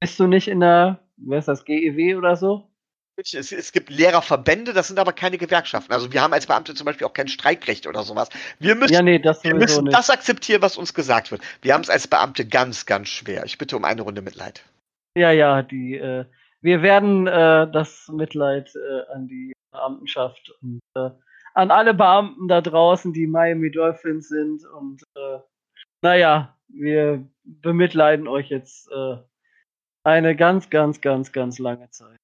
bist du nicht in der, wer ist das, GEW oder so? Es, es, gibt Lehrerverbände, das sind aber keine Gewerkschaften. Also wir haben als Beamte zum Beispiel auch kein Streikrecht oder sowas. Wir müssen, ja, nee, das, wir müssen das akzeptieren, was uns gesagt wird. Wir haben es als Beamte ganz, ganz schwer. Ich bitte um eine Runde Mitleid. Ja, ja, die, äh, wir werden äh, das Mitleid äh, an die Beamtenschaft und äh, an alle Beamten da draußen, die Miami Dolphins sind und äh, naja, wir bemitleiden euch jetzt äh, eine ganz, ganz, ganz, ganz lange Zeit.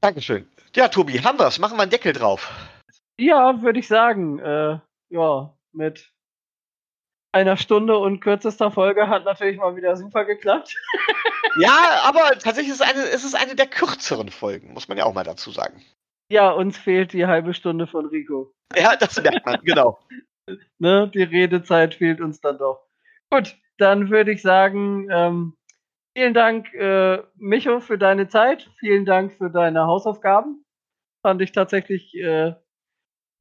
Dankeschön. Ja, Tobi, haben wir's. Machen wir einen Deckel drauf. Ja, würde ich sagen. Äh, ja, mit einer Stunde und kürzester Folge hat natürlich mal wieder super geklappt. ja, aber tatsächlich ist es, eine, ist es eine der kürzeren Folgen, muss man ja auch mal dazu sagen. Ja, uns fehlt die halbe Stunde von Rico. Ja, das merkt man, genau. ne, die Redezeit fehlt uns dann doch. Gut, dann würde ich sagen, ähm, vielen Dank, äh, Micho, für deine Zeit. Vielen Dank für deine Hausaufgaben. Fand ich tatsächlich äh,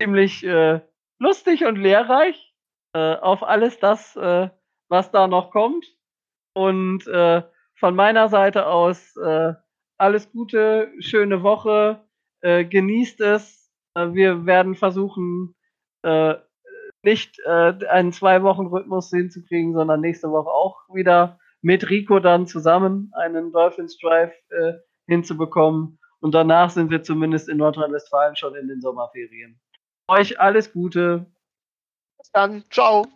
ziemlich äh, lustig und lehrreich äh, auf alles das, äh, was da noch kommt. Und äh, von meiner Seite aus alles Gute, schöne Woche, genießt es. Wir werden versuchen, nicht äh, einen Zwei-Wochen-Rhythmus hinzukriegen, sondern nächste Woche auch wieder mit Rico dann zusammen einen Dolphins Drive äh, hinzubekommen. Und danach sind wir zumindest in Nordrhein-Westfalen schon in den Sommerferien. Euch alles Gute. Bis dann. Ciao.